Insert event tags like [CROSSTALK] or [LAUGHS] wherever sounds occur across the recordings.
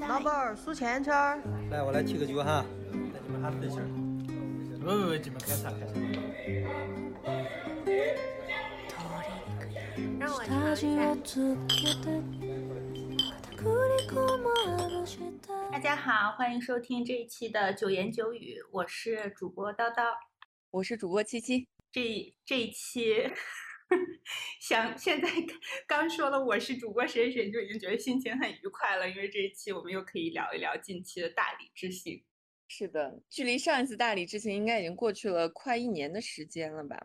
老板儿数钱圈儿。来，我来提个酒哈，那你们哈分一下。不不不，你们开啥开啥。让我。大家好，欢迎收听这一期的九言九语，我是主播叨叨，我是主播七七。这这一期。[LAUGHS] 想现在刚说了我是主播谁谁，就已经觉得心情很愉快了，因为这一期我们又可以聊一聊近期的大理之行。是的，距离上一次大理之行应该已经过去了快一年的时间了吧？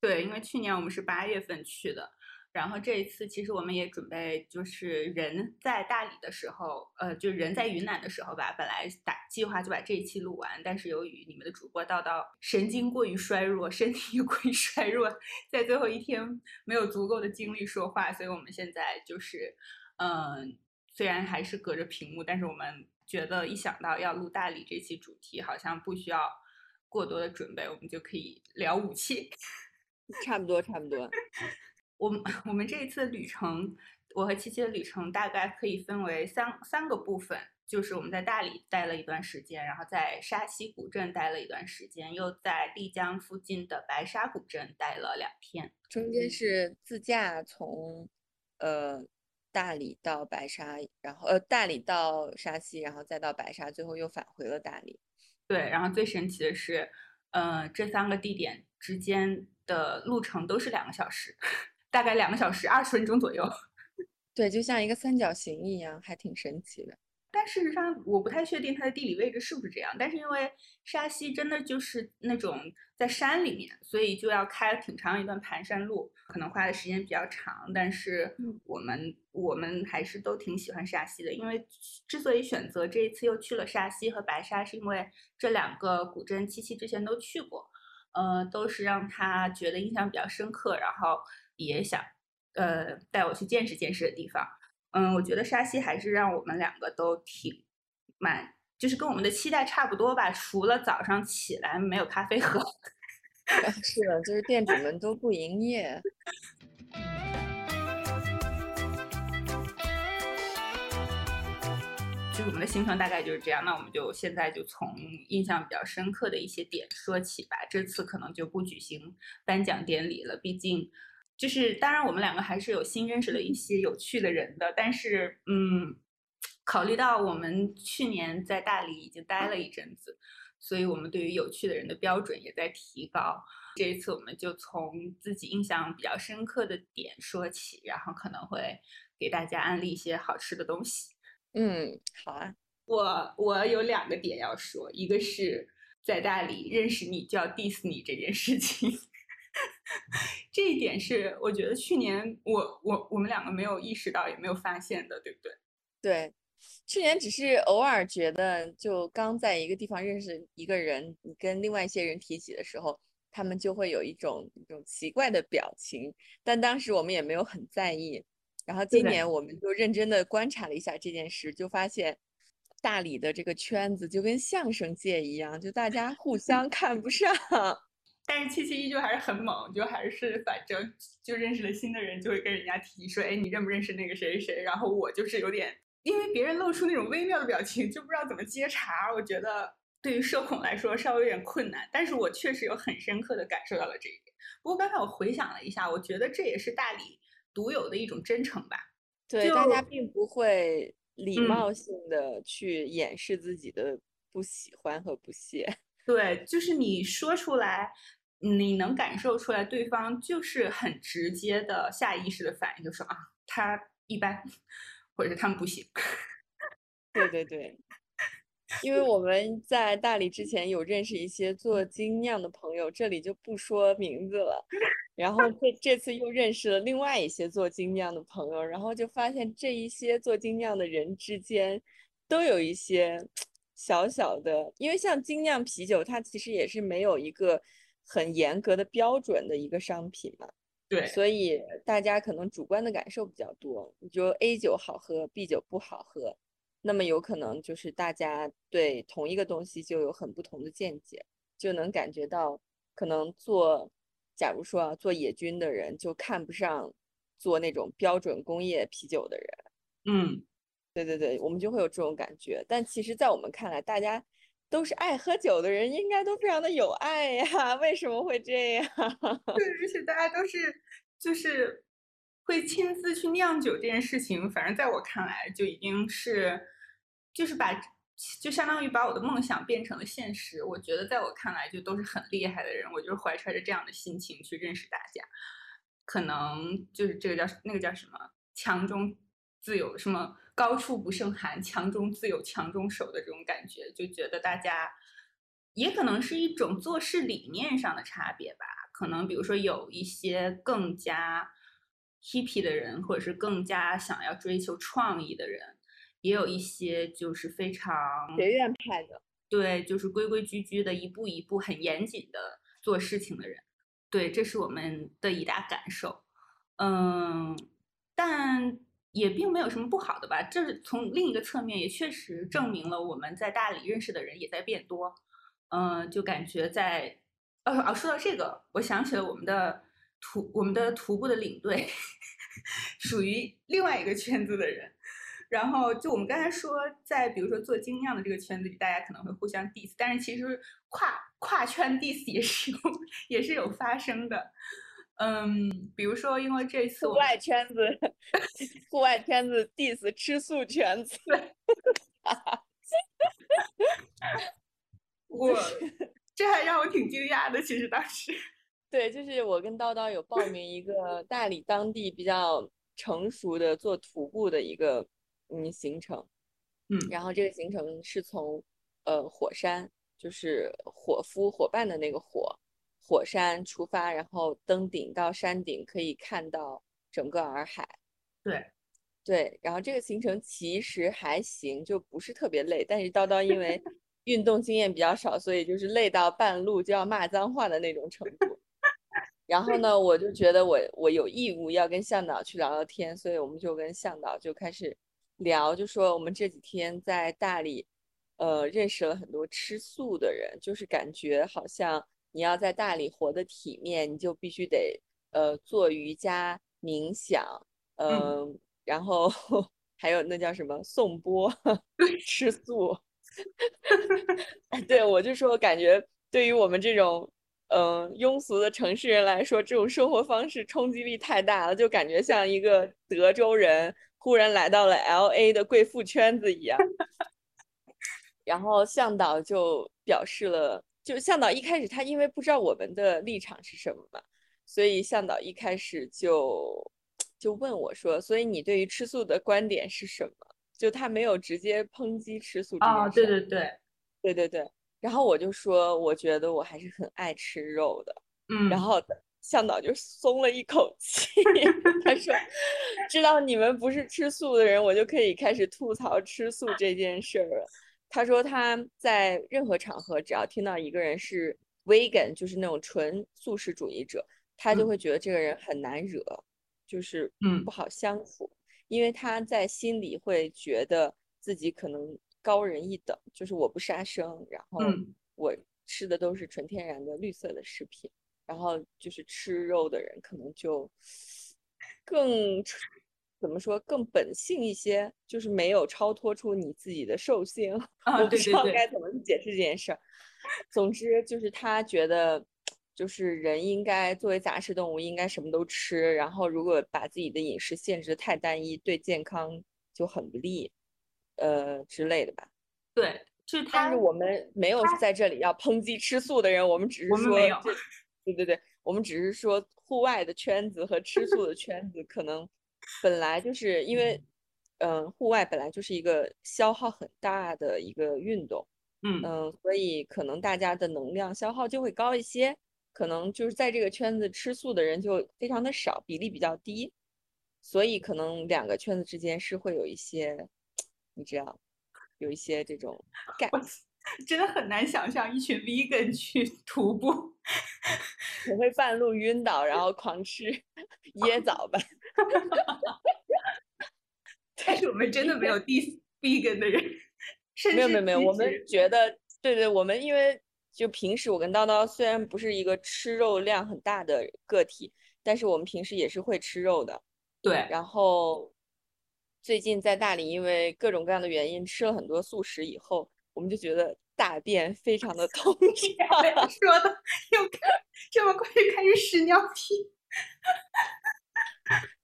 对，因为去年我们是八月份去的。然后这一次，其实我们也准备，就是人在大理的时候，呃，就人在云南的时候吧。本来打计划就把这一期录完，但是由于你们的主播叨叨神经过于衰弱，身体过于衰弱，在最后一天没有足够的精力说话，所以我们现在就是，嗯，虽然还是隔着屏幕，但是我们觉得一想到要录大理这期主题，好像不需要过多的准备，我们就可以聊武器。差不多，差不多。我们 [LAUGHS] 我们这一次旅程，我和七七的旅程大概可以分为三三个部分，就是我们在大理待了一段时间，然后在沙溪古镇待了一段时间，又在丽江附近的白沙古镇待了两天，中间是自驾从呃大理到白沙，然后呃大理到沙溪，然后再到白沙，最后又返回了大理。对，然后最神奇的是，呃，这三个地点之间的路程都是两个小时。大概两个小时二十分钟左右，[LAUGHS] 对，就像一个三角形一样，还挺神奇的。但事实上，我不太确定它的地理位置是不是这样。但是因为沙溪真的就是那种在山里面，所以就要开挺长一段盘山路，可能花的时间比较长。但是我们我们还是都挺喜欢沙溪的，因为之所以选择这一次又去了沙溪和白沙，是因为这两个古镇七七之前都去过，呃，都是让他觉得印象比较深刻，然后。也想，呃，带我去见识见识的地方。嗯，我觉得沙溪还是让我们两个都挺满，就是跟我们的期待差不多吧。除了早上起来没有咖啡喝，[LAUGHS] 是的，就是店主们都不营业。就是我们的行程大概就是这样。那我们就现在就从印象比较深刻的一些点说起吧。这次可能就不举行颁奖典礼了，毕竟。就是，当然，我们两个还是有新认识了一些有趣的人的。但是，嗯，考虑到我们去年在大理已经待了一阵子，所以我们对于有趣的人的标准也在提高。这一次，我们就从自己印象比较深刻的点说起，然后可能会给大家安利一些好吃的东西。嗯，好啊。我我有两个点要说，一个是在大理认识你就要 diss 你这件事情。[LAUGHS] 这一点是我觉得去年我我我们两个没有意识到也没有发现的，对不对？对，去年只是偶尔觉得，就刚在一个地方认识一个人，你跟另外一些人提起的时候，他们就会有一种一种奇怪的表情，但当时我们也没有很在意。然后今年我们就认真的观察了一下这件事，就发现大理的这个圈子就跟相声界一样，就大家互相看不上。但是七七依旧还是很猛，就还是反正就认识了新的人，就会跟人家提说，哎，你认不认识那个谁谁谁？然后我就是有点，因为别人露出那种微妙的表情，就不知道怎么接茬。我觉得对于社恐来说稍微有点困难，但是我确实有很深刻的感受到了这一点。不过刚才我回想了一下，我觉得这也是大理独有的一种真诚吧。对，大家并不会礼貌性的去掩饰自己的不喜欢和不屑。[LAUGHS] 对，就是你说出来。你能感受出来，对方就是很直接的下意识的反应，就说啊，他一般，或者是他们不行。对对对，因为我们在大理之前有认识一些做精酿的朋友，这里就不说名字了。然后这这次又认识了另外一些做精酿的朋友，然后就发现这一些做精酿的人之间都有一些小小的，因为像精酿啤酒，它其实也是没有一个。很严格的标准的一个商品嘛，对，所以大家可能主观的感受比较多。你觉得 A 酒好喝，B 酒不好喝，那么有可能就是大家对同一个东西就有很不同的见解，就能感觉到可能做，假如说啊做野菌的人就看不上做那种标准工业啤酒的人，嗯，对对对，我们就会有这种感觉。但其实，在我们看来，大家都是爱喝酒的人，应该都非常的有爱呀。[LAUGHS] 为什么会这样？[LAUGHS] 对，而且大家都是就是会亲自去酿酒这件事情，反正在我看来，就已经是就是把就相当于把我的梦想变成了现实。我觉得在我看来，就都是很厉害的人。我就是怀揣着这样的心情去认识大家，可能就是这个叫那个叫什么强中自有什么。高处不胜寒，强中自有强中手的这种感觉，就觉得大家也可能是一种做事理念上的差别吧。可能比如说有一些更加 hippy 的人，或者是更加想要追求创意的人，也有一些就是非常学院派的，对，就是规规矩矩的，一步一步很严谨的做事情的人。对，这是我们的一大感受。嗯，但。也并没有什么不好的吧，这是从另一个侧面也确实证明了我们在大理认识的人也在变多，嗯，就感觉在，哦哦，说到这个，我想起了我们的徒我们的徒步的领队，[LAUGHS] 属于另外一个圈子的人，然后就我们刚才说，在比如说做精酿的这个圈子里，大家可能会互相 diss，但是其实跨跨圈 diss 也是有 [LAUGHS] 也是有发生的。嗯，比如说，因为这次户外圈子，户外圈子 diss 吃素圈子，我 [LAUGHS] 这还让我挺惊讶的。其实当时，[LAUGHS] 对，就是我跟叨叨有报名一个大理当地比较成熟的做徒步的一个嗯行程，嗯，然后这个行程是从呃火山，就是火夫伙伴的那个火。火山出发，然后登顶到山顶，可以看到整个洱海。对，对。然后这个行程其实还行，就不是特别累。但是叨叨因为 [LAUGHS] 运动经验比较少，所以就是累到半路就要骂脏话的那种程度。然后呢，我就觉得我我有义务要跟向导去聊聊天，所以我们就跟向导就开始聊，就说我们这几天在大理，呃，认识了很多吃素的人，就是感觉好像。你要在大理活得体面，你就必须得呃做瑜伽、冥想，嗯，然后还有那叫什么颂钵、[LAUGHS] 吃素。[LAUGHS] 对我就说，感觉对于我们这种嗯庸俗的城市人来说，这种生活方式冲击力太大了，就感觉像一个德州人忽然来到了 L A 的贵妇圈子一样。[LAUGHS] 然后向导就表示了。就向导一开始他因为不知道我们的立场是什么嘛，所以向导一开始就就问我说：“所以你对于吃素的观点是什么？”就他没有直接抨击吃素这件事。哦，对对对，对对对。然后我就说：“我觉得我还是很爱吃肉的。”嗯。然后向导就松了一口气，[LAUGHS] 他说：“知道你们不是吃素的人，我就可以开始吐槽吃素这件事儿了。”他说他在任何场合，只要听到一个人是 vegan，就是那种纯素食主义者，他就会觉得这个人很难惹，就是嗯。不好相处，因为他在心里会觉得自己可能高人一等，就是我不杀生，然后我吃的都是纯天然的绿色的食品，然后就是吃肉的人可能就更。怎么说更本性一些，就是没有超脱出你自己的兽性。[LAUGHS] 我不知道该怎么去解释这件事儿。总之就是他觉得，就是人应该作为杂食动物，应该什么都吃。然后如果把自己的饮食限制太单一，对健康就很不利，呃之类的吧。对，是他。但是我们没有在这里要抨击吃素的人，我们只是说，对对对，我们只是说户外的圈子和吃素的圈子可能。本来就是因为，嗯，户外本来就是一个消耗很大的一个运动，嗯嗯，所以可能大家的能量消耗就会高一些，可能就是在这个圈子吃素的人就非常的少，比例比较低，所以可能两个圈子之间是会有一些，[TSK] 你知道，有一些这种感。真的很难想象一群 vegan 去 [LAUGHS] 徒步，我会半路晕倒，然后狂吃椰枣吧。但是我们真的没有 [LAUGHS] diss vegan 的人，没有没有没有，我们觉得对对，我们因为就平时我跟叨叨虽然不是一个吃肉量很大的个体，但是我们平时也是会吃肉的。对，然后最近在大理，因为各种各样的原因吃了很多素食以后，我们就觉得大便非常的通 [LAUGHS] 畅。说的又这么快就开始屎尿屁。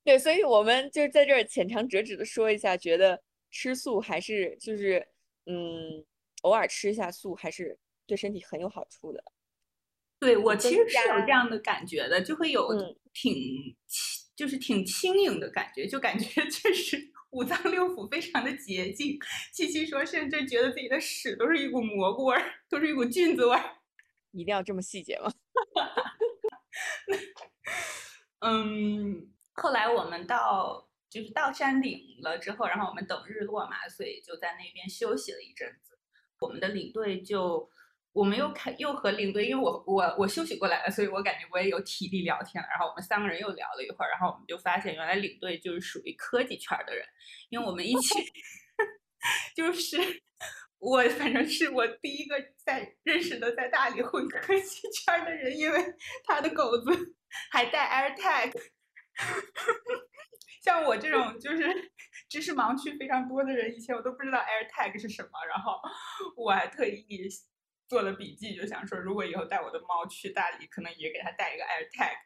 对，所以我们就在这儿浅尝辄止的说一下，觉得吃素还是就是嗯，偶尔吃一下素还是对身体很有好处的。对我其实是有这样的感觉的，就会有挺轻，就是挺轻盈的感觉，就感觉 [LAUGHS] 确实五脏六腑非常的洁净。七七说，甚至觉得自己的屎都是一股蘑菇味儿，都是一股菌子味儿。[LAUGHS] 一定要这么细节吗？[LAUGHS] 嗯。后来我们到就是到山顶了之后，然后我们等日落嘛，所以就在那边休息了一阵子。我们的领队就我们又开又和领队，因为我我我休息过来了，所以我感觉我也有体力聊天了。然后我们三个人又聊了一会儿，然后我们就发现原来领队就是属于科技圈的人，因为我们一起 [LAUGHS] 就是我反正是我第一个在认识的在大理混科技圈的人，因为他的狗子还带 AirTag。[LAUGHS] 像我这种就是知识盲区非常多的人，以前我都不知道 AirTag 是什么，然后我还特意做了笔记，就想说如果以后带我的猫去大理，可能也给它带一个 AirTag。[LAUGHS]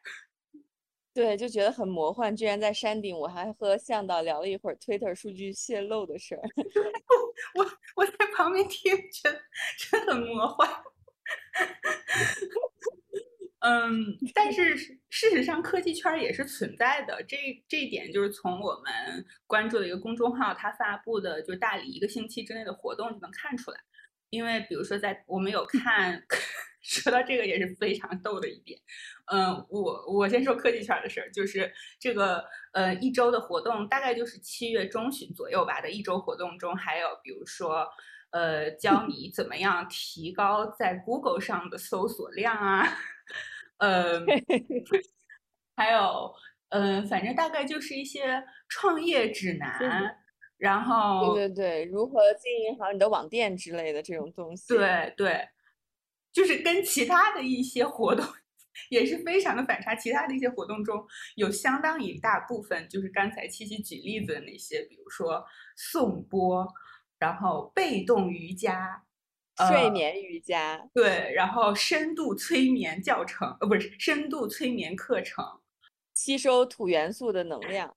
对，就觉得很魔幻。居然在山顶，我还和向导聊了一会儿 Twitter 数据泄露的事儿。[LAUGHS] 我我在旁边听，觉得真很魔幻。[LAUGHS] 嗯，但是事实上，科技圈也是存在的。这这一点就是从我们关注的一个公众号，它发布的就是大理一个星期之内的活动就能看出来。因为比如说，在我们有看，[LAUGHS] 说到这个也是非常逗的一点。嗯，我我先说科技圈的事儿，就是这个呃一周的活动，大概就是七月中旬左右吧的一周活动中，还有比如说呃教你怎么样提高在 Google 上的搜索量啊。嗯，[LAUGHS] 还有，嗯，反正大概就是一些创业指南，然后对对对，如何经营好你的网店之类的这种东西。对对，就是跟其他的一些活动 [LAUGHS] 也是非常的反差。其他的一些活动中有相当一大部分就是刚才七七举例子的那些，比如说颂钵，然后被动瑜伽。睡眠瑜伽，对，然后深度催眠教程，呃，不是深度催眠课程，吸收土元素的能量，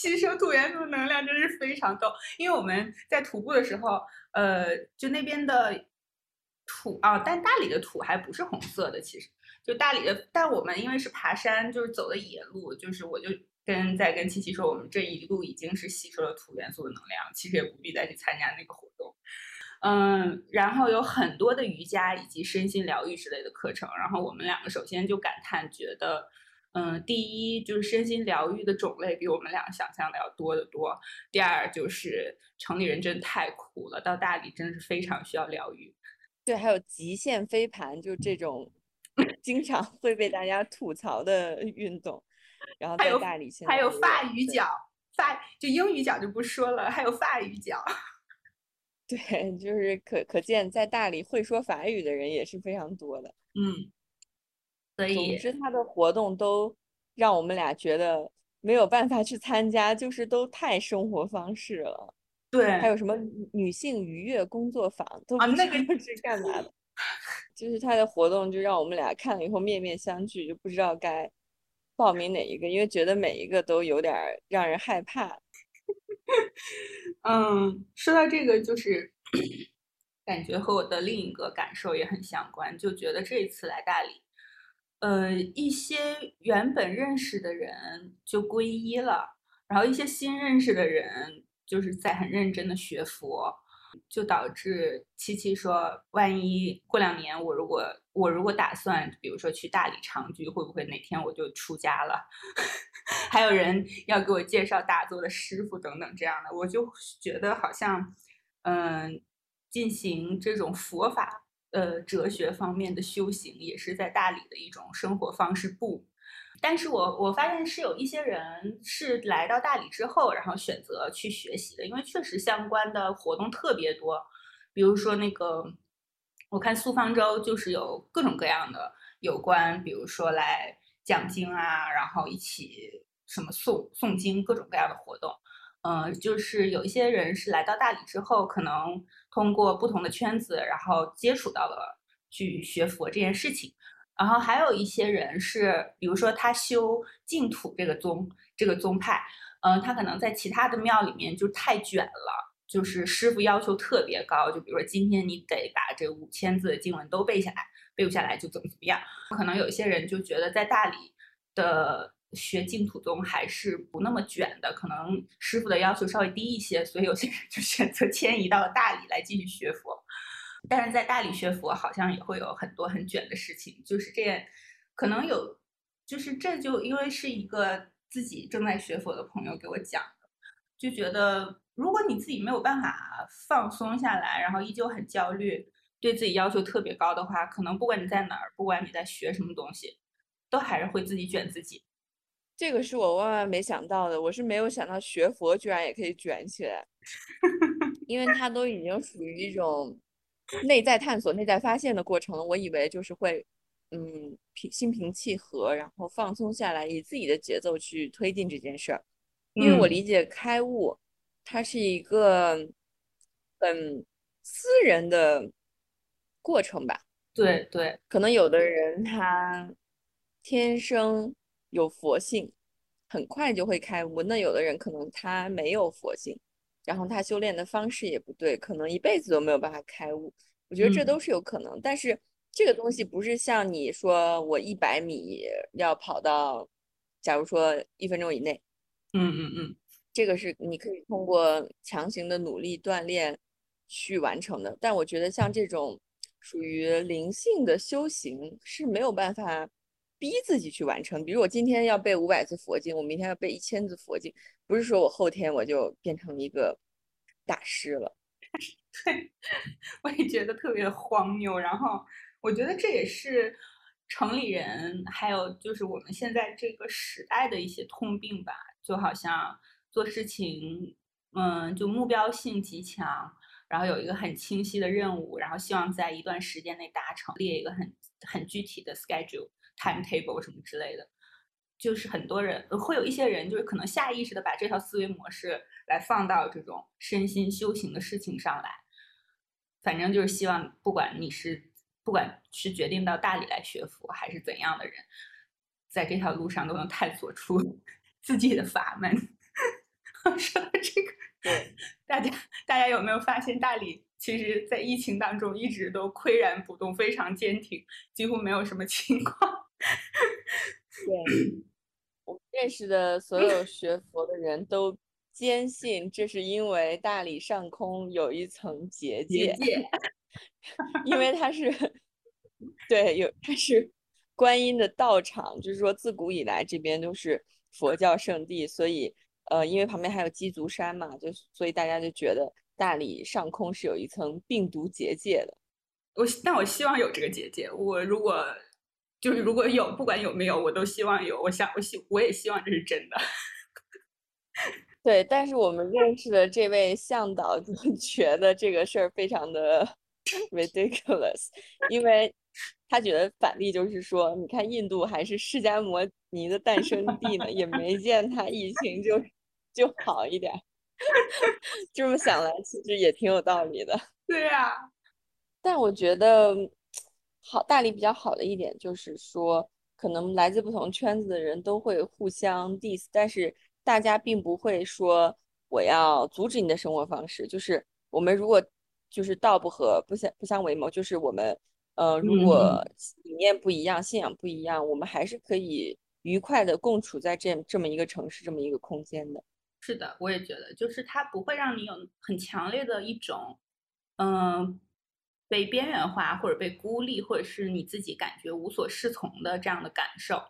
吸收土元素的能量真是非常逗。因为我们在徒步的时候，呃，就那边的土啊，但大理的土还不是红色的，其实就大理的，但我们因为是爬山，就是走的野路，就是我就跟在跟七七说，我们这一路已经是吸收了土元素的能量，其实也不必再去参加那个活动。嗯，然后有很多的瑜伽以及身心疗愈之类的课程。然后我们两个首先就感叹，觉得，嗯，第一就是身心疗愈的种类比我们俩想象的要多得多。第二就是城里人真的太苦了，到大理真的是非常需要疗愈。对，还有极限飞盘，就这种经常会被大家吐槽的运动。然后在大理现在还有发语角，发就英语角就不说了，还有发语角。[LAUGHS] 对，就是可可见，在大理会说法语的人也是非常多的。嗯，所以总之他的活动都让我们俩觉得没有办法去参加，就是都太生活方式了。对，还有什么女性愉悦工作坊，都不知道是干嘛的。[LAUGHS] 就是他的活动就让我们俩看了以后面面相觑，就不知道该报名哪一个，因为觉得每一个都有点让人害怕。[LAUGHS] 嗯，说到这个，就是感觉和我的另一个感受也很相关，就觉得这一次来大理，呃，一些原本认识的人就皈依了，然后一些新认识的人就是在很认真的学佛。就导致七七说，万一过两年我如果我如果打算，比如说去大理长居，会不会哪天我就出家了？[LAUGHS] 还有人要给我介绍打坐的师傅等等这样的，我就觉得好像，嗯，进行这种佛法呃哲学方面的修行，也是在大理的一种生活方式不。但是我我发现是有一些人是来到大理之后，然后选择去学习的，因为确实相关的活动特别多。比如说那个，我看苏方舟就是有各种各样的有关，比如说来讲经啊，然后一起什么诵诵经，各种各样的活动。嗯，就是有一些人是来到大理之后，可能通过不同的圈子，然后接触到了去学佛这件事情。然后还有一些人是，比如说他修净土这个宗这个宗派，嗯，他可能在其他的庙里面就太卷了，就是师傅要求特别高，就比如说今天你得把这五千字的经文都背下来，背不下来就怎么怎么样。可能有些人就觉得在大理的学净土宗还是不那么卷的，可能师傅的要求稍微低一些，所以有些人就选择迁移到了大理来继续学佛。但是在大理学佛好像也会有很多很卷的事情，就是这样，可能有，就是这就因为是一个自己正在学佛的朋友给我讲的，就觉得如果你自己没有办法放松下来，然后依旧很焦虑，对自己要求特别高的话，可能不管你在哪儿，不管你在学什么东西，都还是会自己卷自己。这个是我万万没想到的，我是没有想到学佛居然也可以卷起来，[LAUGHS] 因为它都已经属于一种。内在探索、内在发现的过程了，我以为就是会，嗯，平心平气和，然后放松下来，以自己的节奏去推进这件事儿。因为我理解开悟，它是一个很私人的过程吧。对对，可能有的人他天生有佛性，很快就会开悟；那有的人可能他没有佛性。然后他修炼的方式也不对，可能一辈子都没有办法开悟。我觉得这都是有可能，但是这个东西不是像你说我一百米要跑到，假如说一分钟以内，嗯嗯嗯，这个是你可以通过强行的努力锻炼去完成的。但我觉得像这种属于灵性的修行是没有办法。逼自己去完成，比如我今天要背五百字佛经，我明天要背一千字佛经，不是说我后天我就变成一个大师了。[LAUGHS] 对，我也觉得特别荒谬。然后我觉得这也是城里人，还有就是我们现在这个时代的一些通病吧。就好像做事情，嗯，就目标性极强，然后有一个很清晰的任务，然后希望在一段时间内达成，列一个很很具体的 schedule。Timetable 什么之类的，就是很多人会有一些人，就是可能下意识的把这套思维模式来放到这种身心修行的事情上来。反正就是希望，不管你是不管是决定到大理来学佛，还是怎样的人，在这条路上都能探索出 [LAUGHS] 自己的法门。[LAUGHS] 说到这个，对大家，大家有没有发现大理？其实，在疫情当中一直都岿然不动，非常坚挺，几乎没有什么情况。对，我认识的所有学佛的人都坚信，这是因为大理上空有一层结界，因为它是，对，有它是观音的道场，就是说自古以来这边都是佛教圣地，所以，呃，因为旁边还有鸡足山嘛，就所以大家就觉得。大理上空是有一层病毒结界的，我但我希望有这个结界。我如果就是如果有，不管有没有，我都希望有。我想，我希我也希望这是真的。[LAUGHS] 对，但是我们认识的这位向导就 [LAUGHS] 觉得这个事儿非常的 [LAUGHS] ridiculous，因为他觉得反例就是说，你看印度还是释迦摩尼的诞生地呢，也没见他疫情就就好一点。这么想来，其实也挺有道理的。对呀，但我觉得好大理比较好的一点就是说，可能来自不同圈子的人都会互相 diss，但是大家并不会说我要阻止你的生活方式。就是我们如果就是道不合，不相不相为谋，就是我们呃，如果理念不一样，信仰不一样，我们还是可以愉快的共处在这这么一个城市，这么一个空间的。是的，我也觉得，就是它不会让你有很强烈的一种，嗯，被边缘化或者被孤立，或者是你自己感觉无所适从的这样的感受。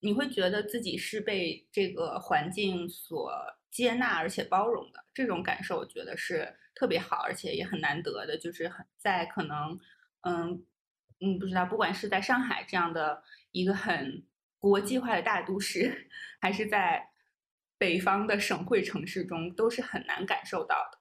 你会觉得自己是被这个环境所接纳而且包容的，这种感受我觉得是特别好，而且也很难得的。就是很在可能，嗯嗯，不知道，不管是在上海这样的一个很国际化的大都市，[LAUGHS] 还是在。北方的省会城市中都是很难感受到的，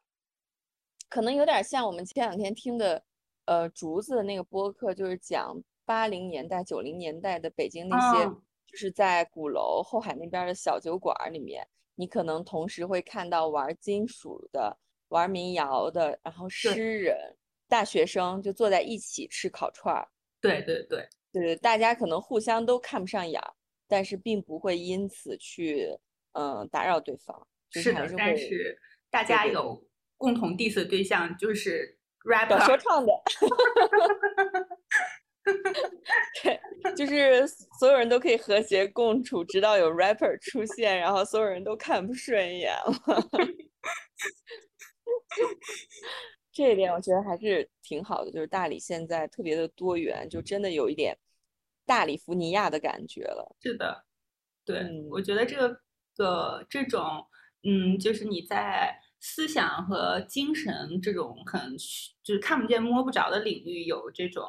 可能有点像我们前两天听的，呃，竹子的那个播客，就是讲八零年代、九零年代的北京那些，就是在鼓楼后海那边的小酒馆里面，你可能同时会看到玩金属的、玩民谣的，然后诗人、大学生就坐在一起吃烤串儿。对对对对，大家可能互相都看不上眼儿，但是并不会因此去嗯打扰对方。是的，但是大家有共同 diss 的对象，就是 rapper 说唱的。对，就是所有人都可以和谐共处，直到有 rapper 出现，然后所有人都看不顺眼了。[LAUGHS] 这一点我觉得还是挺好的，就是大理现在特别的多元，就真的有一点大理福尼亚的感觉了。是的，对，我觉得这个个这种，嗯，就是你在思想和精神这种很就是看不见摸不着的领域有这种。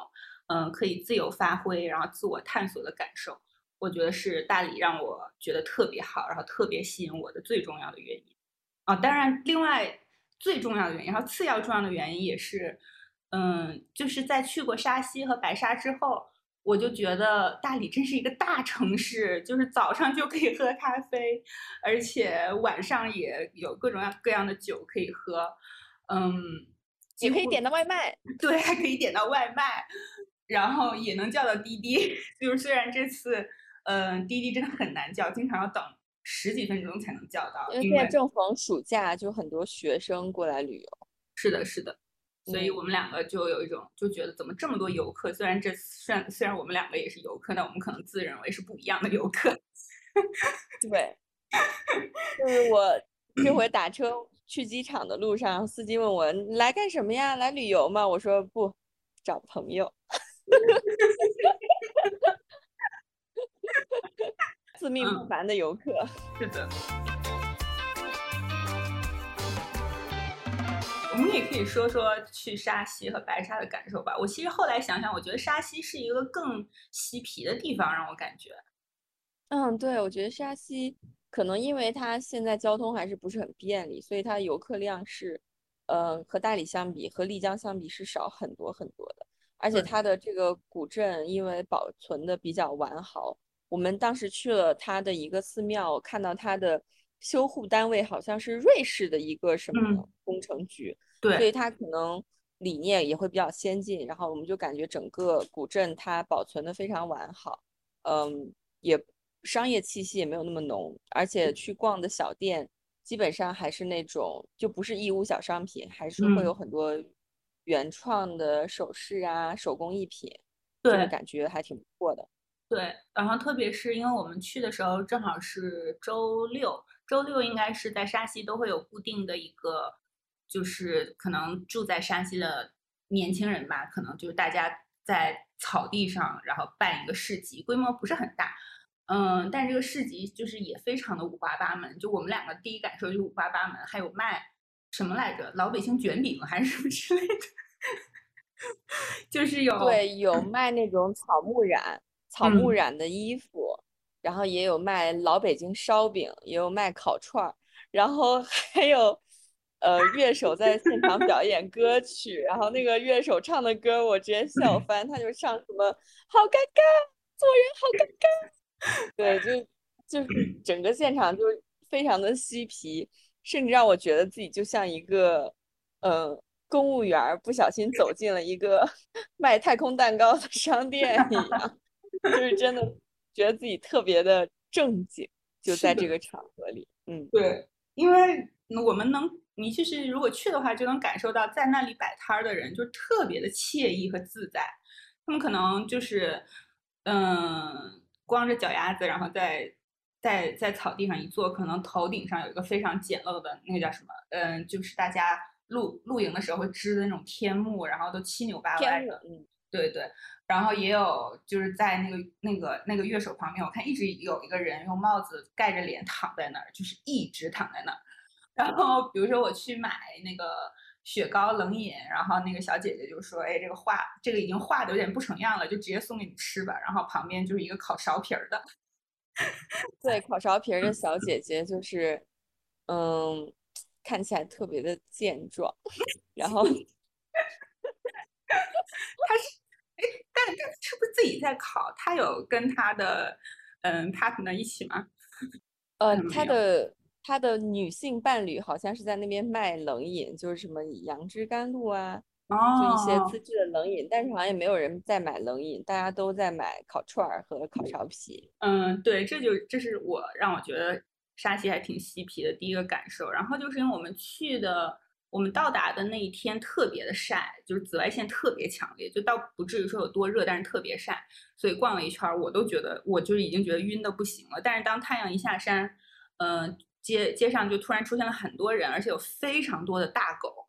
嗯，可以自由发挥，然后自我探索的感受，我觉得是大理让我觉得特别好，然后特别吸引我的最重要的原因。啊，当然，另外最重要的原因，然后次要重要的原因也是，嗯，就是在去过沙溪和白沙之后，我就觉得大理真是一个大城市，就是早上就可以喝咖啡，而且晚上也有各种各样的酒可以喝，嗯，也可以点到外卖，[LAUGHS] 对，还可以点到外卖。然后也能叫到滴滴，[LAUGHS] 就是虽然这次，嗯，滴滴真的很难叫，经常要等十几分钟才能叫到。因为现在正逢暑假，就很多学生过来旅游。是的，是的，所以我们两个就有一种就觉得怎么这么多游客？虽然这虽然虽然我们两个也是游客，但我们可能自认为是不一样的游客。[LAUGHS] 对，就是我这回打车去机场的路上，司机问我来干什么呀？来旅游吗？我说不，找朋友。自命不凡的游客，是的。们也可以说说去沙溪和白沙的感受吧。我其实后来想想，我觉得沙溪是一个更嬉皮的地方，让我感觉。嗯，对，我觉得沙溪可能因为它现在交通还是不是很便利，所以它游客量是，呃，和大理相比，和丽江相比是少很多很多的。而且它的这个古镇因为保存的比较完好，我们当时去了它的一个寺庙，看到它的修护单位好像是瑞士的一个什么工程局，对，所以它可能理念也会比较先进。然后我们就感觉整个古镇它保存的非常完好，嗯，也商业气息也没有那么浓，而且去逛的小店基本上还是那种就不是义乌小商品，还是会有很多。原创的首饰啊，手工艺品，对，感觉还挺不错的。对，然后特别是因为我们去的时候正好是周六，周六应该是在沙溪都会有固定的一个，就是可能住在山西的年轻人吧，可能就是大家在草地上，然后办一个市集，规模不是很大，嗯，但这个市集就是也非常的五花八门。就我们两个第一感受就是五花八门，还有卖什么来着，老北京卷饼还是什么之类的。[LAUGHS] 就是有对有卖那种草木染草木染的衣服，然后也有卖老北京烧饼，也有卖烤串儿，然后还有呃乐手在现场表演歌曲，然后那个乐手唱的歌我直接笑翻，他就唱什么好尴尬，做人好尴尬，对，就就是整个现场就非常的嬉皮，甚至让我觉得自己就像一个呃。公务员不小心走进了一个 [LAUGHS] 卖太空蛋糕的商店一样，就是真的觉得自己特别的正经，就在这个场合里。嗯，对，因为我们能，你就是如果去的话，就能感受到在那里摆摊儿的人就特别的惬意和自在。他们可能就是，嗯，光着脚丫子，然后在在在草地上一坐，可能头顶上有一个非常简陋的那个叫什么？嗯，就是大家。露露营的时候会支的那种天幕，然后都七扭八歪的，嗯，对对，然后也有就是在那个那个那个乐手旁边，我看一直有一个人用帽子盖着脸躺在那儿，就是一直躺在那儿。然后比如说我去买那个雪糕冷饮，然后那个小姐姐就说：“哎，这个化这个已经化的有点不成样了，就直接送给你吃吧。”然后旁边就是一个烤苕皮儿的，[LAUGHS] 对，烤苕皮儿的小姐姐就是，嗯。看起来特别的健壮，然后 [LAUGHS] 他是哎，但但是不是自己在烤？他有跟他的嗯 partner 一起吗？呃，他的他的女性伴侣好像是在那边卖冷饮，就是什么杨枝甘露啊，就一些自制的冷饮，但是好像也没有人在买冷饮，大家都在买烤串儿和烤苕皮。嗯，对，这就这是我让我觉得沙溪还挺嬉皮的第一个感受。然后就是因为我们去的。我们到达的那一天特别的晒，就是紫外线特别强烈，就倒不至于说有多热，但是特别晒，所以逛了一圈，我都觉得我就是已经觉得晕的不行了。但是当太阳一下山，嗯，街街上就突然出现了很多人，而且有非常多的大狗。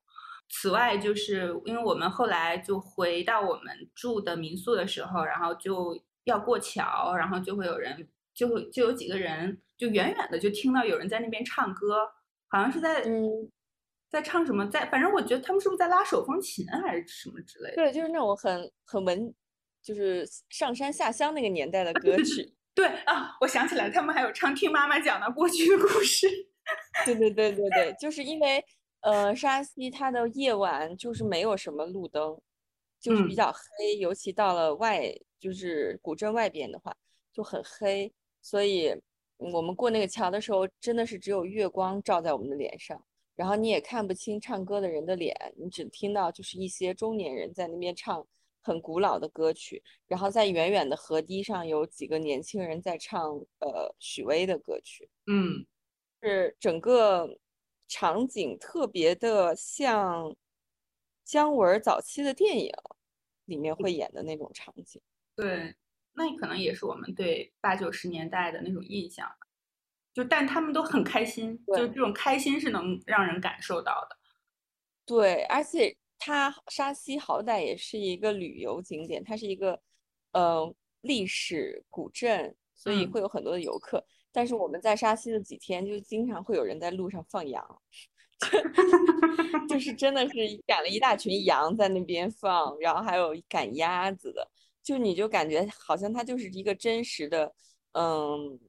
此外，就是因为我们后来就回到我们住的民宿的时候，然后就要过桥，然后就会有人，就会就有几个人，就远远的就听到有人在那边唱歌，好像是在嗯。在唱什么？在反正我觉得他们是不是在拉手风琴还是什么之类的？对，就是那种很很文，就是上山下乡那个年代的 [LAUGHS] 歌曲。对啊，我想起来，他们还有唱听妈妈讲的过去的故事。[LAUGHS] 对对对对对，就是因为呃沙溪它的夜晚就是没有什么路灯，就是比较黑，尤其到了外就是古镇外边的话就很黑，所以我们过那个桥的时候真的是只有月光照在我们的脸上。然后你也看不清唱歌的人的脸，你只听到就是一些中年人在那边唱很古老的歌曲，然后在远远的河堤上有几个年轻人在唱呃许巍的歌曲，嗯，是整个场景特别的像姜文早期的电影里面会演的那种场景。对，那可能也是我们对八九十年代的那种印象。就但他们都很开心，就这种开心是能让人感受到的。对，而且它沙溪好歹也是一个旅游景点，它是一个呃历史古镇，所以会有很多的游客。但是我们在沙溪的几天，就经常会有人在路上放羊，[LAUGHS] [LAUGHS] 就是真的是赶了一大群羊在那边放，然后还有赶鸭子的，就你就感觉好像它就是一个真实的，嗯。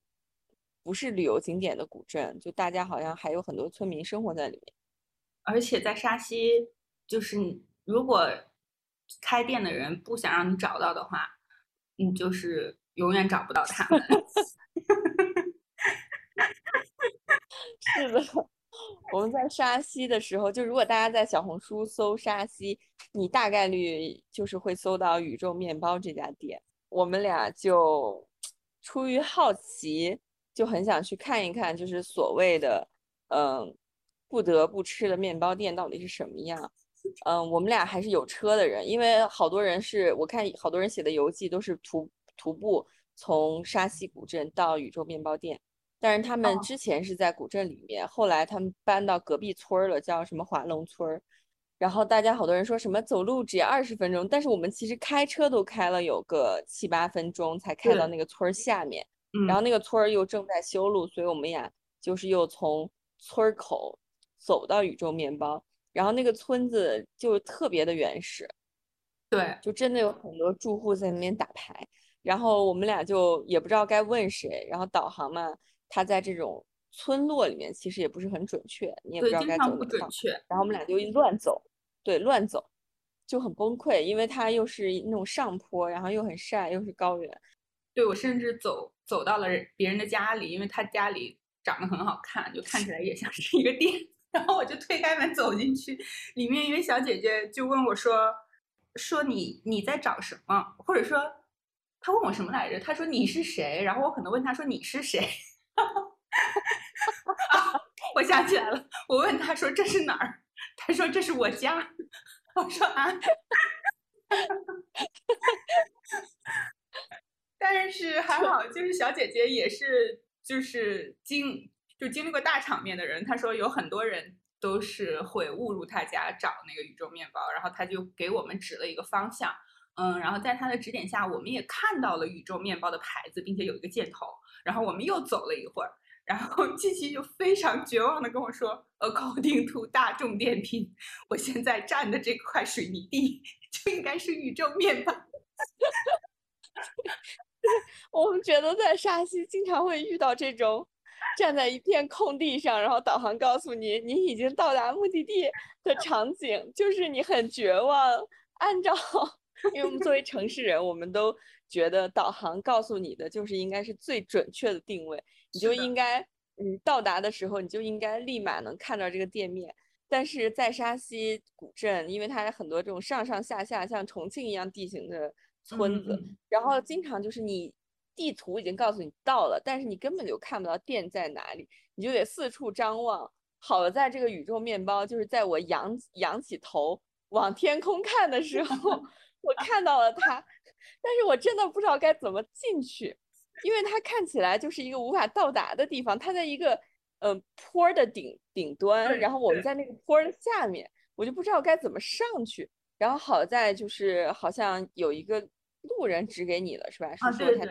不是旅游景点的古镇，就大家好像还有很多村民生活在里面。而且在沙溪，就是如果开店的人不想让你找到的话，你就是永远找不到他们。是的，[LAUGHS] 我们在沙溪的时候，就如果大家在小红书搜沙溪，你大概率就是会搜到宇宙面包这家店。我们俩就出于好奇。就很想去看一看，就是所谓的，嗯，不得不吃的面包店到底是什么样。嗯，我们俩还是有车的人，因为好多人是我看好多人写的游记都是徒徒步从沙溪古镇到宇宙面包店，但是他们之前是在古镇里面，后来他们搬到隔壁村了，叫什么华龙村儿。然后大家好多人说什么走路只要二十分钟，但是我们其实开车都开了有个七八分钟才开到那个村儿下面。然后那个村儿又正在修路，所以我们俩就是又从村口走到宇宙面包。然后那个村子就特别的原始，对，就真的有很多住户在那边打牌。然后我们俩就也不知道该问谁。然后导航嘛，它在这种村落里面其实也不是很准确，你也不知道该走哪准确。然后我们俩就乱走，对，乱走就很崩溃，因为它又是那种上坡，然后又很晒，又是高原。对我甚至走走到了别人的家里，因为他家里长得很好看，就看起来也像是一个店。然后我就推开门走进去，里面一位小姐姐就问我说：“说你你在找什么？或者说她问我什么来着？她说你是谁？然后我可能问她说你是谁？[LAUGHS] 我想起来了，我问她说这是哪儿？她说这是我家。我说啊。[LAUGHS] ”但是还好，就是小姐姐也是，就是经就经历过大场面的人。他说有很多人都是会误入他家找那个宇宙面包，然后他就给我们指了一个方向。嗯，然后在他的指点下，我们也看到了宇宙面包的牌子，并且有一个箭头。然后我们又走了一会儿，然后 [LAUGHS] 七七就非常绝望的跟我说：“According to 大众点评，我现在站的这块水泥地就应该是宇宙面包。[LAUGHS] ”我们觉得在沙溪经常会遇到这种站在一片空地上，然后导航告诉你你已经到达目的地的场景，就是你很绝望。按照，因为我们作为城市人，我们都觉得导航告诉你的就是应该是最准确的定位，你就应该你到达的时候，你就应该立马能看到这个店面。但是在沙溪古镇，因为它有很多这种上上下下像重庆一样地形的村子，然后经常就是你地图已经告诉你到了，但是你根本就看不到店在哪里，你就得四处张望。好在这个宇宙面包就是在我仰仰起头往天空看的时候，我看到了它，但是我真的不知道该怎么进去，因为它看起来就是一个无法到达的地方，它在一个。嗯，坡的顶顶端，然后我们在那个坡的下面，我就不知道该怎么上去。然后好在就是好像有一个路人指给你了，是吧？是说他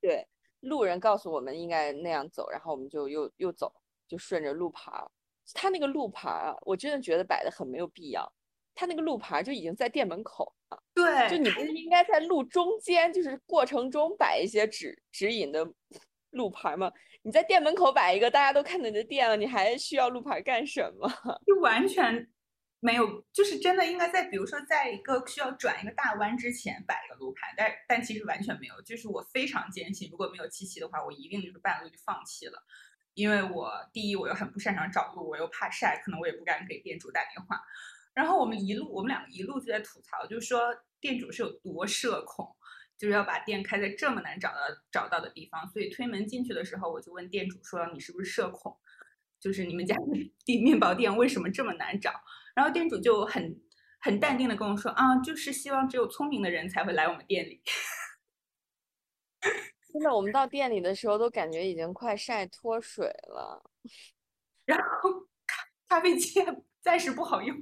对路人告诉我们应该那样走，然后我们就又又走，就顺着路牌。他那个路牌啊，我真的觉得摆的很没有必要。他那个路牌就已经在店门口了，对，就你不是应该在路中间，就是过程中摆一些指指引的路牌吗？你在店门口摆一个，大家都看到你的店了，你还需要路牌干什么？[LAUGHS] 就完全没有，就是真的应该在，比如说在一个需要转一个大弯之前摆一个路牌，但但其实完全没有。就是我非常坚信，如果没有七七的话，我一定就是半路就放弃了，因为我第一我又很不擅长找路，我又怕晒，可能我也不敢给店主打电话。然后我们一路，我们两个一路就在吐槽，就是说店主是有多社恐。就是要把店开在这么难找到找到的地方，所以推门进去的时候，我就问店主说：“你是不是社恐？就是你们家 [LAUGHS] 地面包店为什么这么难找？”然后店主就很很淡定的跟我说：“啊，就是希望只有聪明的人才会来我们店里。[LAUGHS] ”真的，我们到店里的时候都感觉已经快晒脱水了，[LAUGHS] 然后咖啡机暂时不好用。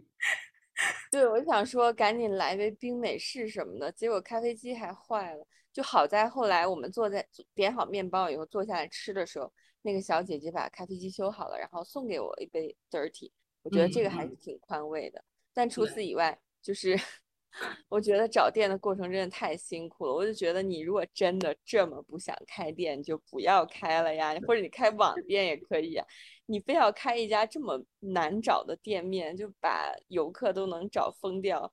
[LAUGHS] 对，我想说赶紧来杯冰美式什么的，结果咖啡机还坏了。就好在后来我们坐在点好面包以后坐下来吃的时候，那个小姐姐把咖啡机修好了，然后送给我一杯 dirty。我觉得这个还是挺宽慰的。但除此以外，就是 [LAUGHS] 我觉得找店的过程真的太辛苦了。我就觉得你如果真的这么不想开店，就不要开了呀，或者你开网店也可以呀。你非要开一家这么难找的店面，就把游客都能找疯掉啊！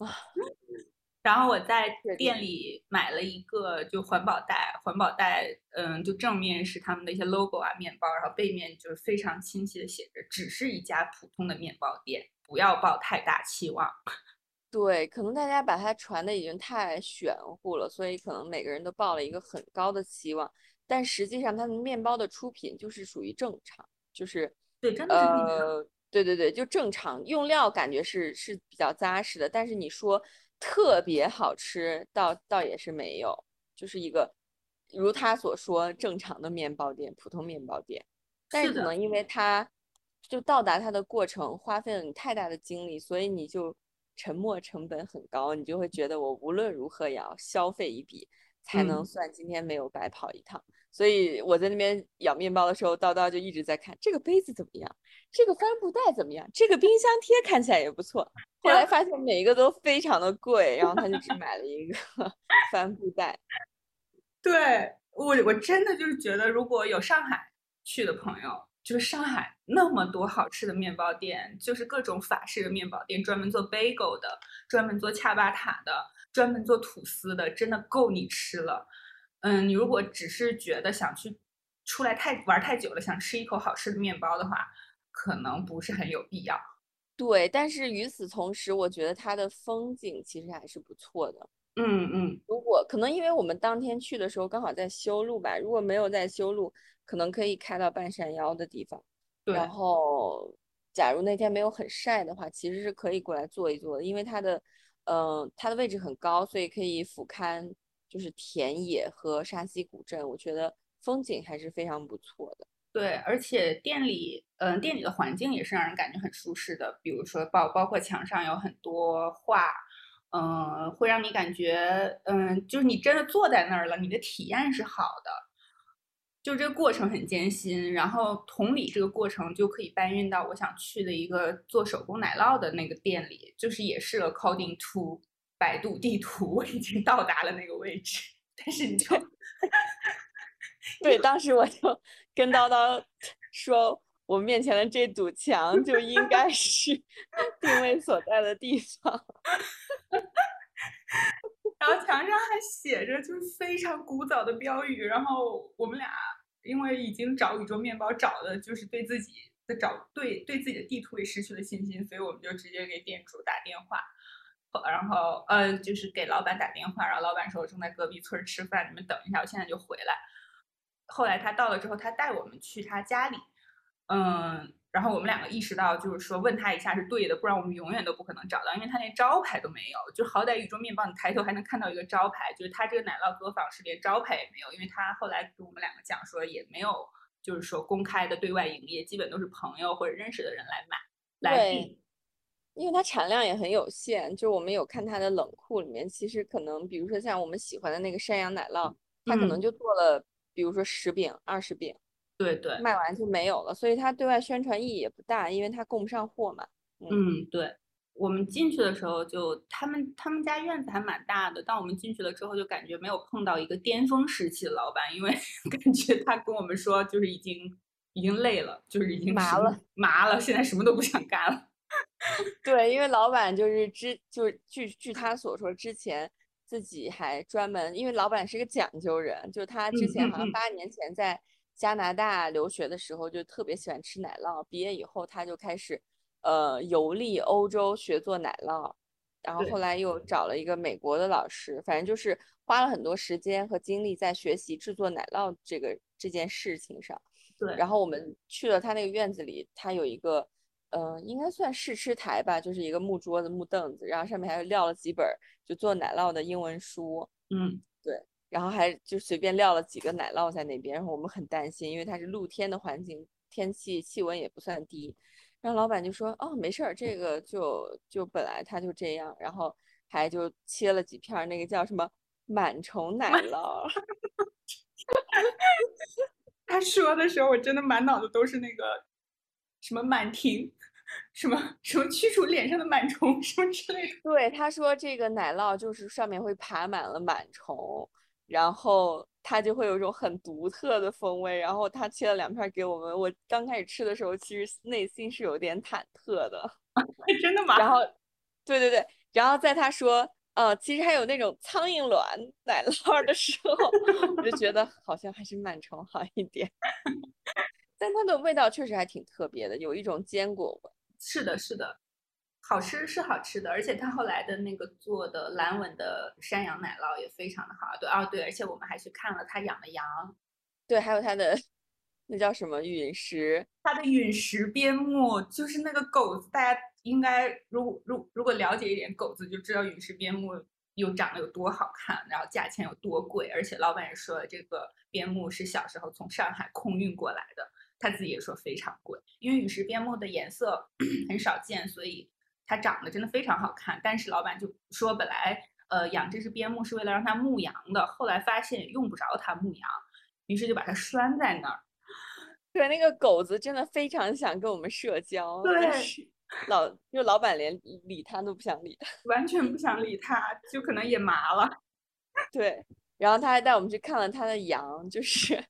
[LAUGHS] 然后我在店里买了一个就环保袋，环保袋，嗯，就正面是他们的一些 logo 啊，面包，然后背面就是非常清晰的写着，只是一家普通的面包店，不要抱太大期望。对，可能大家把它传的已经太玄乎了，所以可能每个人都抱了一个很高的期望，但实际上他们面包的出品就是属于正常。就是对，真的是呃，对对对，就正常用料，感觉是是比较扎实的。但是你说特别好吃，倒倒也是没有，就是一个如他所说正常的面包店，普通面包店。但是可能因为它就到达它的过程花费了你太大的精力，所以你就沉没成本很高，你就会觉得我无论如何也要消费一笔，才能算今天没有白跑一趟。所以我在那边咬面包的时候，叨叨就一直在看这个杯子怎么样，这个帆布袋怎么样，这个冰箱贴看起来也不错。后来发现每一个都非常的贵，然后他就只买了一个 [LAUGHS] 帆布袋。对我，我真的就是觉得，如果有上海去的朋友，就是上海那么多好吃的面包店，就是各种法式的面包店，专门做 bagel 的，专门做恰巴塔的，专门做吐司的，真的够你吃了。嗯，你如果只是觉得想去出来太玩太久了，想吃一口好吃的面包的话，可能不是很有必要。对，但是与此同时，我觉得它的风景其实还是不错的。嗯嗯，如果可能，因为我们当天去的时候刚好在修路吧，如果没有在修路，可能可以开到半山腰的地方。对。然后，假如那天没有很晒的话，其实是可以过来坐一坐的，因为它的，嗯，它的位置很高，所以可以俯瞰。就是田野和沙溪古镇，我觉得风景还是非常不错的。对，而且店里，嗯，店里的环境也是让人感觉很舒适的。比如说，包包括墙上有很多画，嗯，会让你感觉，嗯，就是你真的坐在那儿了，你的体验是好的。就这个过程很艰辛，然后同理，这个过程就可以搬运到我想去的一个做手工奶酪的那个店里，就是也是 according to。百度地图，我已经到达了那个位置，但是你就，[LAUGHS] 对，当时我就跟叨叨说，我面前的这堵墙就应该是 [LAUGHS] 定位所在的地方，然后墙上还写着就是非常古早的标语，然后我们俩因为已经找宇宙面包找的就是对自己的找对对自己的地图也失去了信心，所以我们就直接给店主打电话，然后呃就是给老板打电话，然后老板说我正在隔壁村吃饭，你们等一下，我现在就回来。后来他到了之后，他带我们去他家里，嗯。然后我们两个意识到，就是说问他一下是对的，不然我们永远都不可能找到，因为他连招牌都没有。就好歹宇宙面包，你抬头还能看到一个招牌，就是他这个奶酪作坊是连招牌也没有，因为他后来跟我们两个讲说也没有，就是说公开的对外营业，基本都是朋友或者认识的人来买来订。因为它产量也很有限，就我们有看它的冷库里面，其实可能比如说像我们喜欢的那个山羊奶酪，它可能就做了，比如说十饼、二十饼。对对，卖完就没有了，所以它对外宣传意义也不大，因为它供不上货嘛。嗯，对。我们进去的时候就他们他们家院子还蛮大的，但我们进去了之后就感觉没有碰到一个巅峰时期的老板，因为 [LAUGHS] 感觉他跟我们说就是已经已经累了，就是已经麻了麻了，现在什么都不想干了。[LAUGHS] 对，因为老板就是之就是据据他所说，之前自己还专门，因为老板是个讲究人，就他之前好像八年前在。加拿大留学的时候就特别喜欢吃奶酪，毕业以后他就开始，呃，游历欧洲学做奶酪，然后后来又找了一个美国的老师，反正就是花了很多时间和精力在学习制作奶酪这个这件事情上。对，然后我们去了他那个院子里，他有一个，嗯，应该算试吃台吧，就是一个木桌子、木凳子，然后上面还撂了几本就做奶酪的英文书。嗯，对。然后还就随便撂了几个奶酪在那边，然后我们很担心，因为它是露天的环境，天气气温也不算低。然后老板就说：“哦，没事儿，这个就就本来它就这样。”然后还就切了几片那个叫什么螨虫奶酪。[LAUGHS] 他说的时候，我真的满脑子都是那个什么螨婷，什么什么驱除脸上的螨虫什么之类的。对，他说这个奶酪就是上面会爬满了螨虫。然后它就会有一种很独特的风味。然后他切了两片给我们，我刚开始吃的时候，其实内心是有点忐忑的。[LAUGHS] 真的吗？然后，对对对，然后在他说，呃，其实还有那种苍蝇卵奶酪的时候，我就觉得好像还是螨虫好一点。[LAUGHS] 但它的味道确实还挺特别的，有一种坚果味。是的，是的。好吃是好吃的，而且他后来的那个做的蓝纹的山羊奶酪也非常的好。对，哦对，而且我们还去看了他养的羊，对，还有他的那叫什么陨石，他的陨石边牧就是那个狗子，大家应该如如如果了解一点狗子，就知道陨石边牧又长得有多好看，然后价钱有多贵，而且老板也说了，这个边牧是小时候从上海空运过来的，他自己也说非常贵，因为陨石边牧的颜色 [CLEARS THROAT] 很少见，所以。它长得真的非常好看，但是老板就说本来呃养这只边牧是为了让它牧羊的，后来发现用不着它牧羊，于是就把它拴在那儿。对，那个狗子真的非常想跟我们社交，对，老就老板连理它都不想理它，完全不想理它，就可能也麻了。[LAUGHS] 对，然后他还带我们去看了他的羊，就是。[LAUGHS]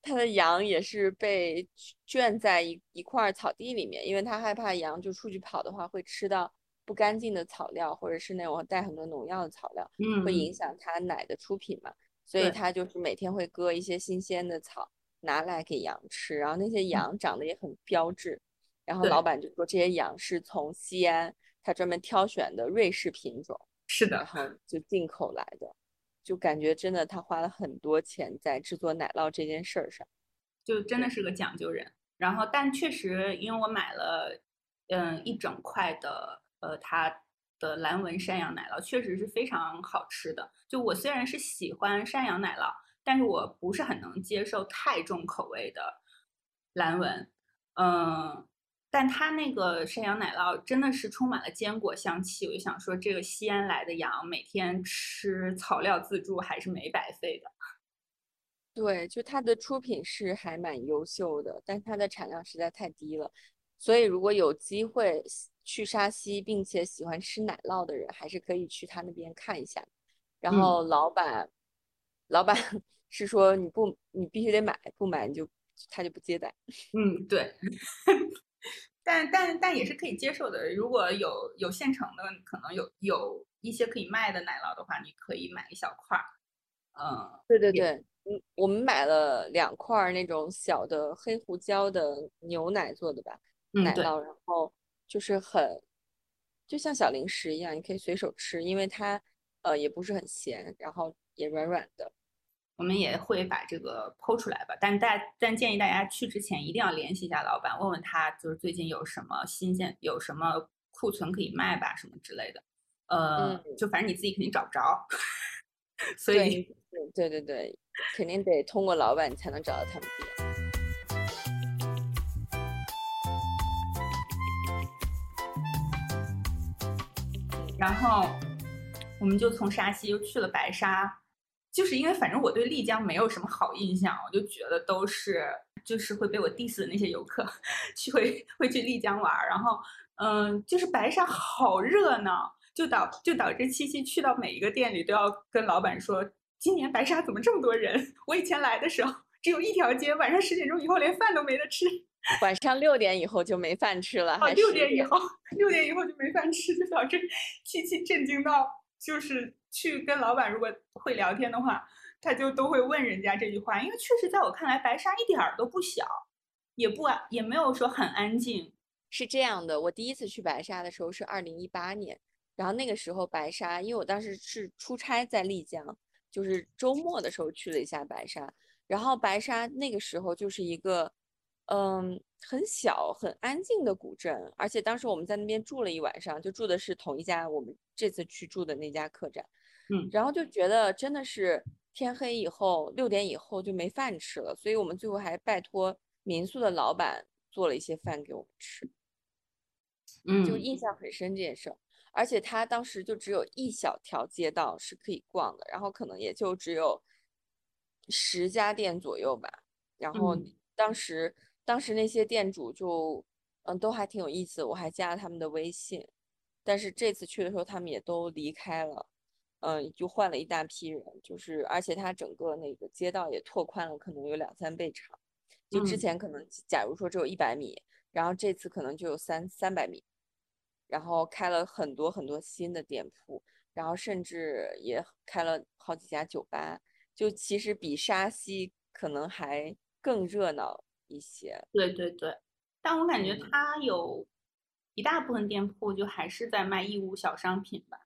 他的羊也是被圈在一一块草地里面，因为他害怕羊就出去跑的话会吃到不干净的草料，或者是那种带很多农药的草料，嗯，会影响他奶的出品嘛。所以他就是每天会割一些新鲜的草拿来给羊吃，然后那些羊长得也很标致。然后老板就说这些羊是从西安他专门挑选的瑞士品种，是的，然后就进口来的。就感觉真的，他花了很多钱在制作奶酪这件事儿上，就真的是个讲究人。然后，但确实，因为我买了，嗯，一整块的，呃，他的蓝纹山羊奶酪，确实是非常好吃的。就我虽然是喜欢山羊奶酪，但是我不是很能接受太重口味的蓝纹，嗯。但它那个山羊奶酪真的是充满了坚果香气，我就想说，这个西安来的羊每天吃草料自助还是没白费的。对，就它的出品是还蛮优秀的，但它的产量实在太低了。所以如果有机会去沙溪，并且喜欢吃奶酪的人，还是可以去他那边看一下。然后老板，老板 [LAUGHS] 是说你不，你必须得买，不买你就他就不接待。嗯，对。但但但也是可以接受的。如果有有现成的，可能有有一些可以卖的奶酪的话，你可以买一小块儿。嗯，对对对，嗯，我们买了两块那种小的黑胡椒的牛奶做的吧，奶酪，然后就是很，就像小零食一样，你可以随手吃，因为它呃也不是很咸，然后也软软的。我们也会把这个剖出来吧，但大但建议大家去之前一定要联系一下老板，问问他就是最近有什么新鲜，有什么库存可以卖吧，什么之类的。呃，就反正你自己肯定找不着，[LAUGHS] 所以 [LAUGHS] 对对对，肯定得通过老板才能找到他们店。然后我们就从沙溪又去了白沙。就是因为反正我对丽江没有什么好印象，我就觉得都是就是会被我 diss 的那些游客 [LAUGHS] 去会会去丽江玩，然后嗯，就是白沙好热闹，就导就导致七七去到每一个店里都要跟老板说，今年白沙怎么这么多人？[LAUGHS] 我以前来的时候只有一条街，晚上十点钟以后连饭都没得吃，[LAUGHS] 晚上六点以后就没饭吃了，还六点以后六点以后就没饭吃，就导致七七震惊到。就是去跟老板，如果会聊天的话，他就都会问人家这句话。因为确实在我看来，白沙一点儿都不小，也不安，也没有说很安静。是这样的，我第一次去白沙的时候是二零一八年，然后那个时候白沙，因为我当时是出差在丽江，就是周末的时候去了一下白沙，然后白沙那个时候就是一个。嗯，很小很安静的古镇，而且当时我们在那边住了一晚上，就住的是同一家我们这次去住的那家客栈，嗯，然后就觉得真的是天黑以后六点以后就没饭吃了，所以我们最后还拜托民宿的老板做了一些饭给我们吃，嗯，就印象很深这件事儿，而且他当时就只有一小条街道是可以逛的，然后可能也就只有十家店左右吧，然后当时。当时那些店主就，嗯，都还挺有意思，我还加了他们的微信。但是这次去的时候，他们也都离开了，嗯，就换了一大批人，就是而且它整个那个街道也拓宽了，可能有两三倍长。就之前可能假如说只有一百米，然后这次可能就有三三百米，然后开了很多很多新的店铺，然后甚至也开了好几家酒吧，就其实比沙溪可能还更热闹。一些对对对，但我感觉它有一大部分店铺就还是在卖义乌小商品吧。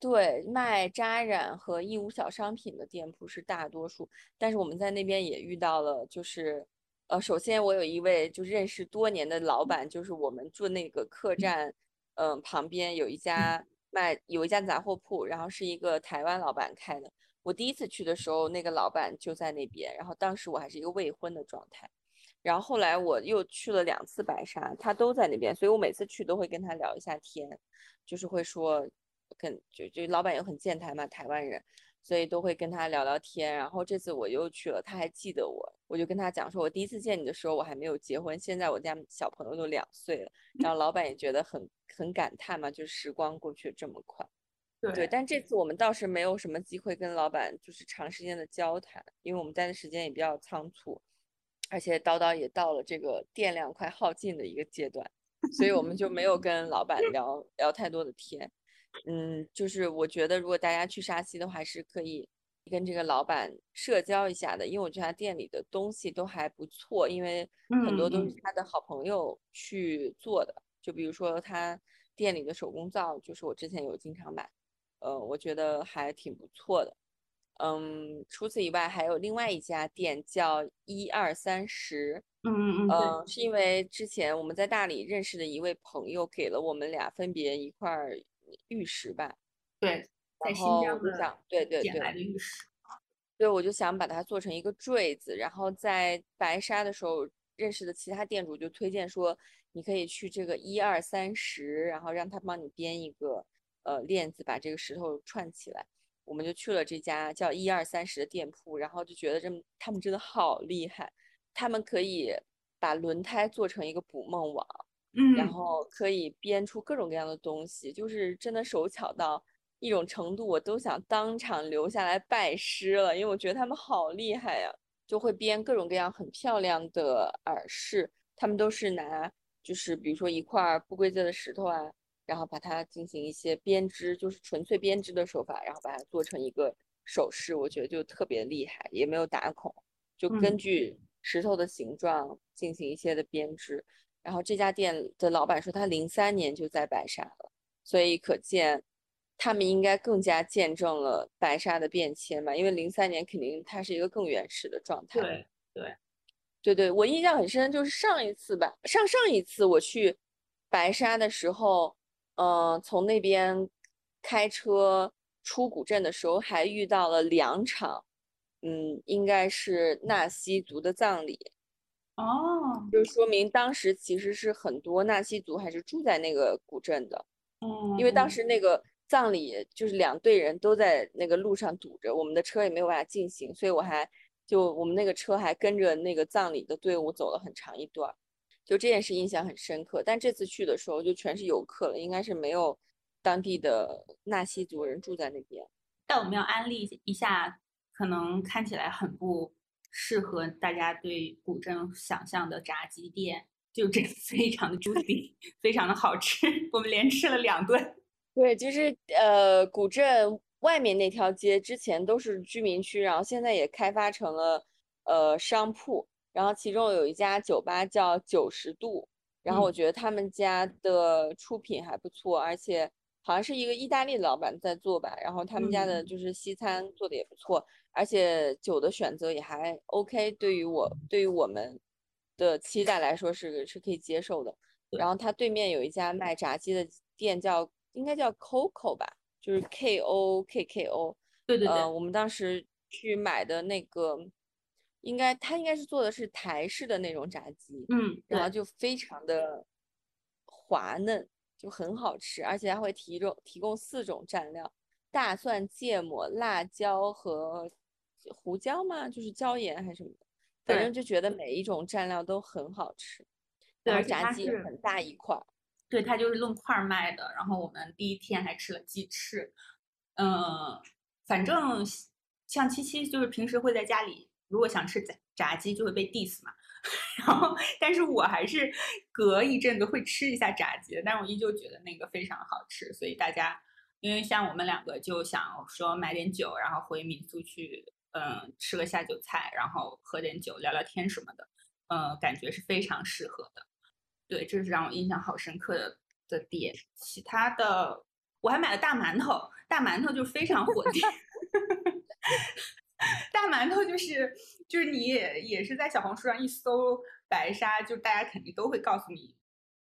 对，卖扎染和义乌小商品的店铺是大多数。但是我们在那边也遇到了，就是呃，首先我有一位就认识多年的老板，就是我们住那个客栈，嗯，旁边有一家卖有一家杂货铺，然后是一个台湾老板开的。我第一次去的时候，那个老板就在那边，然后当时我还是一个未婚的状态。然后后来我又去了两次白沙，他都在那边，所以我每次去都会跟他聊一下天，就是会说，跟就就老板又很健谈嘛，台湾人，所以都会跟他聊聊天。然后这次我又去了，他还记得我，我就跟他讲说，我第一次见你的时候我还没有结婚，现在我家小朋友都两岁了。然后老板也觉得很很感叹嘛，就是时光过去这么快。对，但这次我们倒是没有什么机会跟老板就是长时间的交谈，因为我们待的时间也比较仓促。而且叨叨也到了这个电量快耗尽的一个阶段，所以我们就没有跟老板聊聊太多的天。嗯，就是我觉得如果大家去沙溪的话，是可以跟这个老板社交一下的，因为我觉得他店里的东西都还不错，因为很多都是他的好朋友去做的。就比如说他店里的手工皂，就是我之前有经常买，呃，我觉得还挺不错的。嗯，除此以外，还有另外一家店叫一二三十。嗯嗯嗯，是因为之前我们在大理认识的一位朋友给了我们俩分别一块玉石吧。对，在新疆的对对对来的玉石。对，我就想把它做成一个坠子。然后在白沙的时候认识的其他店主就推荐说，你可以去这个一二三十，然后让他帮你编一个呃链子，把这个石头串起来。我们就去了这家叫一二三十的店铺，然后就觉得这他们真的好厉害，他们可以把轮胎做成一个捕梦网，嗯，然后可以编出各种各样的东西，就是真的手巧到一种程度，我都想当场留下来拜师了，因为我觉得他们好厉害呀，就会编各种各样很漂亮的耳饰，他们都是拿就是比如说一块不规则的石头啊。然后把它进行一些编织，就是纯粹编织的手法，然后把它做成一个首饰，我觉得就特别厉害，也没有打孔，就根嗯据石头的形状进行一些的编织。然后这家店的老板说，他零三年就在白沙了，所以可见他们应该更加见证了白沙的变迁吧，因为零三年肯定它是一个更原始的状态。对对，对对，我印象很深，就是上一次吧，上上一次我去白沙的时候，嗯、从那边开车出古镇的时候，还遇到了两场，嗯，应该是纳西族的葬礼，哦，就说明当时其实是很多纳西族还是住在那个古镇的，嗯，因为当嗯时那个葬礼就是两队人都在那个路上堵着，我们的车也没有办法进行，所以我还就我们那个车还跟着那个葬礼的队伍走了很长一段，就这件事印象很深刻。但这次去的时候就全是游客了，应该是没有当地的纳西族人住在那边。但我们要安利一下，可能看起来很不适合大家对古镇想象的炸鸡店，就这非常的 juicy，[LAUGHS] 非常的好吃，[LAUGHS] 我们连吃了两顿。对，就是呃，古镇外面那条街之前都是居民区，然后现在也开发成了呃商铺，然后其中有一家酒吧叫九十度，然后我嗯。觉得他们家的出品还不错，而且好像是一个意大利的老板在做吧，然后他们家的嗯。就是西餐做的也不错，而且酒的选择也还 OK，对于我对于我们的期待来说是是可以接受的。然后它对面有一家卖炸鸡的店叫，应该叫 Coco 吧，就是 K O K K O。对对对，呃，我们当时去买的那个，应该它应该是做的是台式的那种炸鸡，嗯，然后，就非常的滑嫩，就很好吃，而且还会提供提供四种蘸料：大蒜、芥末、辣椒和胡椒吗？就是椒盐还是什么的，反正就觉得每一种蘸料都很好吃。对，而且炸鸡很大一块儿，对，它就是论块儿卖的。然后我们第一天还吃了鸡翅，嗯，反正像七七就是平时会在家里，如果想吃炸炸鸡就会被 diss 嘛。[LAUGHS] 然后，但是我还是隔一阵子会吃一下炸鸡的，但是我依旧觉得那个非常好吃。所以大家，因为像我们两个就想说买点酒，然后回民宿去，嗯，吃个下酒菜，然后喝点酒，聊聊天什么的，嗯，感觉是非常适合的。对，这是让我印象好深刻的的点。其他的我还买了大馒头，大馒头就是非常火 [LAUGHS] 的店。[LAUGHS] 大馒头就是就是你也也是在小红书上一搜白沙，就大家肯定都会告诉你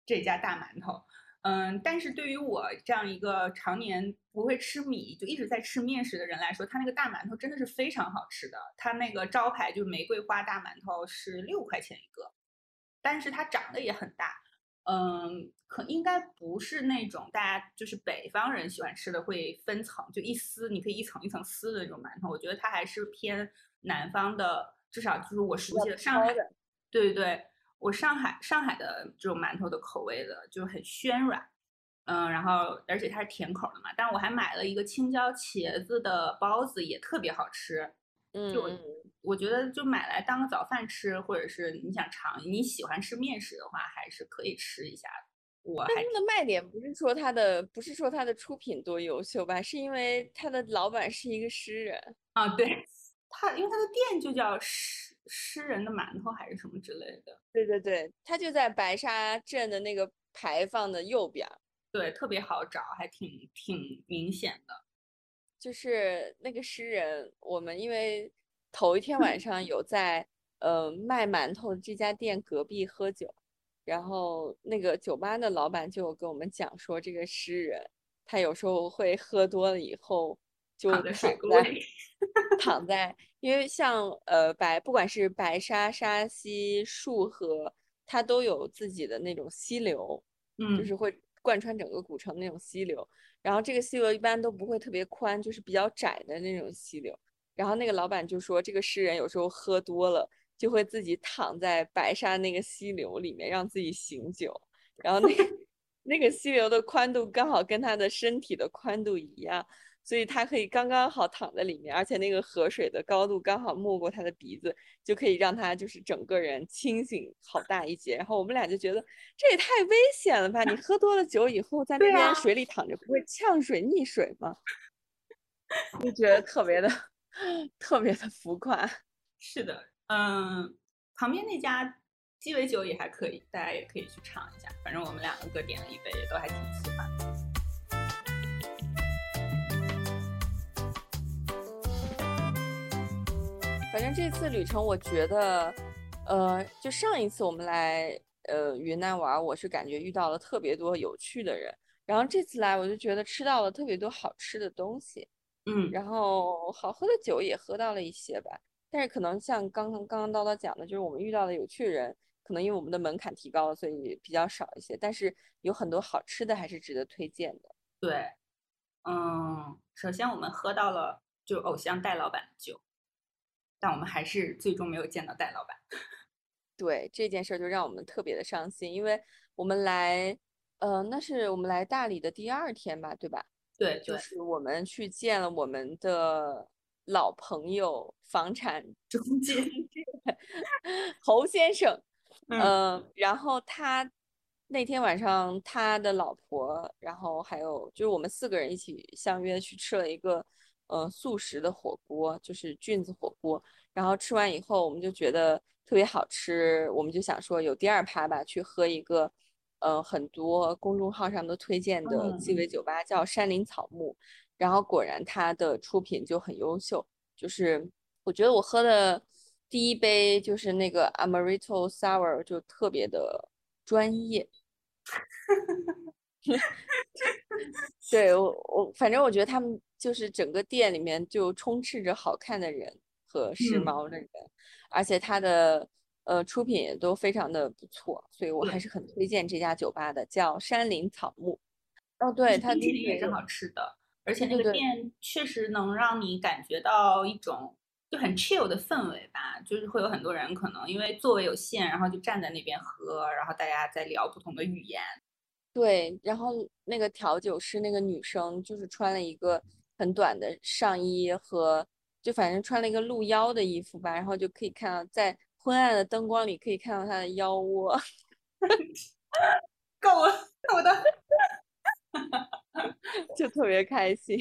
这家大馒头。嗯，但是对于我这样一个常年不会吃米，就一直在吃面食的人来说，它那个大馒头真的是非常好吃的。它那个招牌就是玫瑰花大馒头是六块钱一个，但是它长得也很大。嗯，可应该不是那种大家就是北方人喜欢吃的，会分层，就一撕，你可以一层一层撕的那种馒头。我觉得它还是偏南方的，至少就是我熟悉的上海，对对对，我上海上海的这种馒头的口味的，就很暄软，嗯，然后而且它是甜口的嘛。但我还买了一个青椒茄子的包子，也特别好吃。就我觉得就买来当个早饭吃，或者是你想尝，你喜欢吃面食的话，还是可以吃一下的。我它的卖点不是说它的不是说它的出品多优秀吧，是因为它的老板是一个诗人。啊，对，他因为他的店就叫诗诗人的馒头还是什么之类的，对对对，他就在白沙镇的那个牌坊的右边儿，对，特别好找，还挺挺明显的。就是那个诗人，我们因为头一天晚上有在呃卖馒头的这家店隔壁喝酒，然后那个酒吧的老板就有跟我们讲说，这个诗人他有时候会喝多了以后就躺在水躺在沟里躺在，因为像呃白不管是白沙、沙溪、束河，它都有自己的那种溪流，嗯就嗯是会贯穿整个古城那种溪流。然后这个溪流一般都不会特别宽，就是比较窄的那种溪流。然后那个老板就说，这个诗人有时候喝多了，就会自己躺在白沙那个溪流里面，让自己醒酒。然后那个 [LAUGHS] 那个溪流的宽度刚好跟他的身体的宽度一样，所以他可以刚刚好躺在里面，而且那个河水的高度刚好没过他的鼻子，就可以让他就是整个人清醒好大一截。然后我们俩就觉得这也太危险了吧！你喝多了酒以后在那边水里躺着，不会呛水溺水吗？[LAUGHS] 就觉得特别的 [LAUGHS] 特别的浮夸。是的，嗯，旁边那家鸡尾酒也还可以，大家也可以去尝一下。反正我们两个各点了一杯，也都还挺喜欢。反正这次旅程，我觉得，呃，就上一次我们来呃云南玩，我是感觉遇到了特别多有趣的人，然后这次来，我就觉得吃到了特别多好吃的东西，嗯，然后好喝的酒也喝到了一些吧。但是可能像刚刚刚刚叨叨讲的，就是我们遇到的有趣人，可能因为我们的门槛提高了，所以比较少一些。但是有很多好吃的还是值得推荐的。对，嗯，首先我们喝到了就偶像戴老板的酒。但我们还是最终没有见到戴老板。[LAUGHS] 对这件事就让我们特别的伤心，因为我们来，呃，那是我们来大理的第二天吧，对吧？对，就是我们去见了我们的老朋友房产中介 [LAUGHS] 侯先生，[LAUGHS] 嗯，然后他那天晚上他的老婆，然后还有就是我们四个人一起相约去吃了一个。呃，素食的火锅就是菌子火锅，然后吃完以后，我们就觉得特别好吃，我们就想说有第二趴吧，去喝一个，呃，很多公众号上都推荐的鸡尾。酒吧，叫山林草木，然后果然它的出品就很优秀，就是我觉得我喝的第一杯就是那个 Amaretto Sour 就特别的专业。[LAUGHS] [LAUGHS] 对我，我反正我觉得他们就是整个店里面就充斥着好看的人和时髦的人，而且他的呃出品也都非常的不错，所以我还是很推荐这家酒吧的，叫山林草木。哦，对，它冰淇淋也是好吃的，而且那个店确实能让你感觉到一种就很 chill 的氛围吧，就是会有很多人可能因为座位有限，然后就站在那边喝，然后大家在聊不同的语言。对，然后那个调酒师那个女生就是穿了一个很短的上衣和，就反正穿了一个露腰的衣服吧，然后就可以看到在昏暗的灯光里可以看到她的腰窝，[LAUGHS] 够了，够的，[LAUGHS] 就特别开心。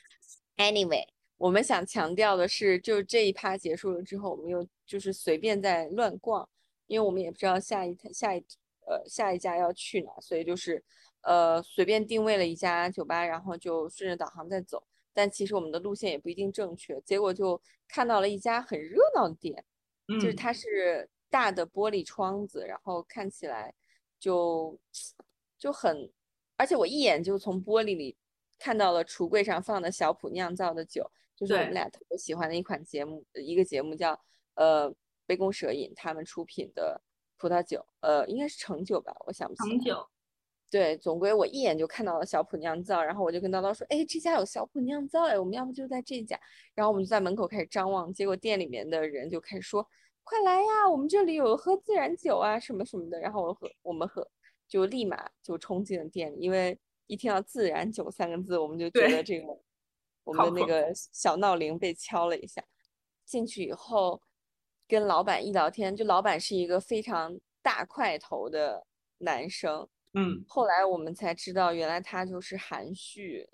[LAUGHS] Anyway，我们想强调的是，就这一趴结束了之后，我们又就是随便在乱逛，因为我们也不知道下一下一。呃，下一家要去哪？所以就是，呃，随便定位了一家酒吧，然后就顺着导航在走。但其实我们的路线也不一定正确，结果就看到了一家很热闹的店，就是它是大的玻璃窗子，然后看起来就就很，而且我一眼就从玻璃里看到了橱柜上放的小普酿造的酒，就是我们俩特别喜欢的一款节目，一个节目叫呃杯弓蛇影他们出品的。葡萄酒，呃，应该是橙酒吧，我想不起来。橙酒，对，总归我一眼就看到了小普酿造，然后我就跟叨叨说，哎，这家有小普酿造，哎，我们要不就在这家？然后我们就在门口开始张望，结果店里面的人就开始说，快来呀，我们这里有喝自然酒啊，什么什么的。然后我喝，我们喝，就立马就冲进了店里，因为一听到自然酒三个字，我们就觉得这个我们的那个小闹铃被敲了一下。进去以后。跟老板一聊天，就老板是一个非常大块头的男生，嗯，后来我们才知道，原来他就是韩旭。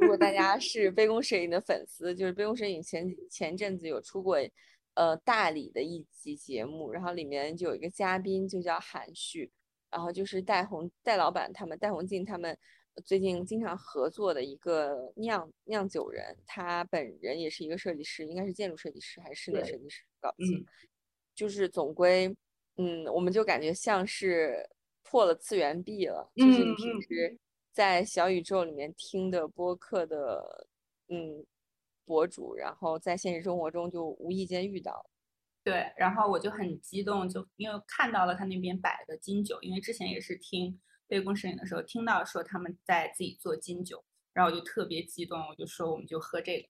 如果大家是杯弓蛇影的粉丝，就是杯弓蛇影前前阵子有出过，呃，大理的一集节目，然后里面就有一个嘉宾就叫韩旭，然后就是戴红戴老板他们戴红静他们。最近经常合作的一个酿酿酒人，他本人也是一个设计师，应该是建筑设计师还是室内设计师，搞不清。就是总归，嗯，我们就感觉像是破了次元壁了，就是你平时在小宇宙里面听的播客的，嗯，博主，然后在现实生活中就无意间遇到。对，然后我就很激动，就因为看到了他那边摆的金酒，因为之前也是听。杯弓蛇影的时候，听到说他们在自己做金酒，然后我就特别激动，我就说我们就喝这个，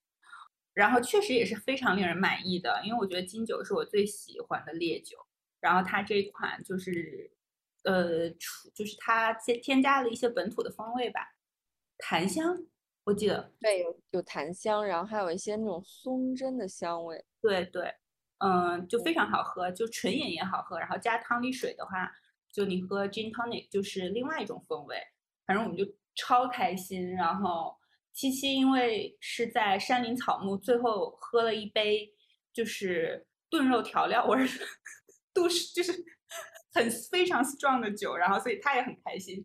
然后确实也是非常令人满意的，因为我觉得金酒是我最喜欢的烈酒，然后它这一款就是，呃，就是它添添加了一些本土的风味吧，檀香，我记得。对，有有檀香，然后还有一些那种松针的香味，对对，嗯，就非常好喝，就纯饮也好喝，然后加汤里水的话。就你喝 gin tonic 就是另外一种风味，反正我们就超开心，然后七七因为是在山林草木，最后喝了一杯就是炖肉调料味儿，都是就是很非常 strong 的酒，然后所以他也很开心，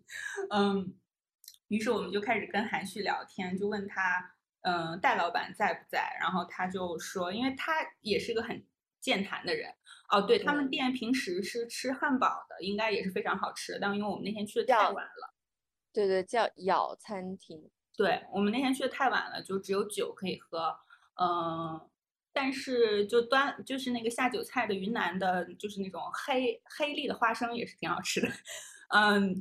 嗯，于是我们就开始跟韩旭聊天，就问他，嗯，戴老板在不在？然后他就说，因为他也是个很健谈的人，哦，对他们店平时是吃汉堡的，应该也是非常好吃，但因为我们那天去的太晚了，对对，叫咬餐厅。对我们那天去的太晚了，就只有酒可以喝，嗯，但是就端就是那个下酒菜的云南的，就是那种黑黑粒的花生也是挺好吃的，[LAUGHS] 嗯，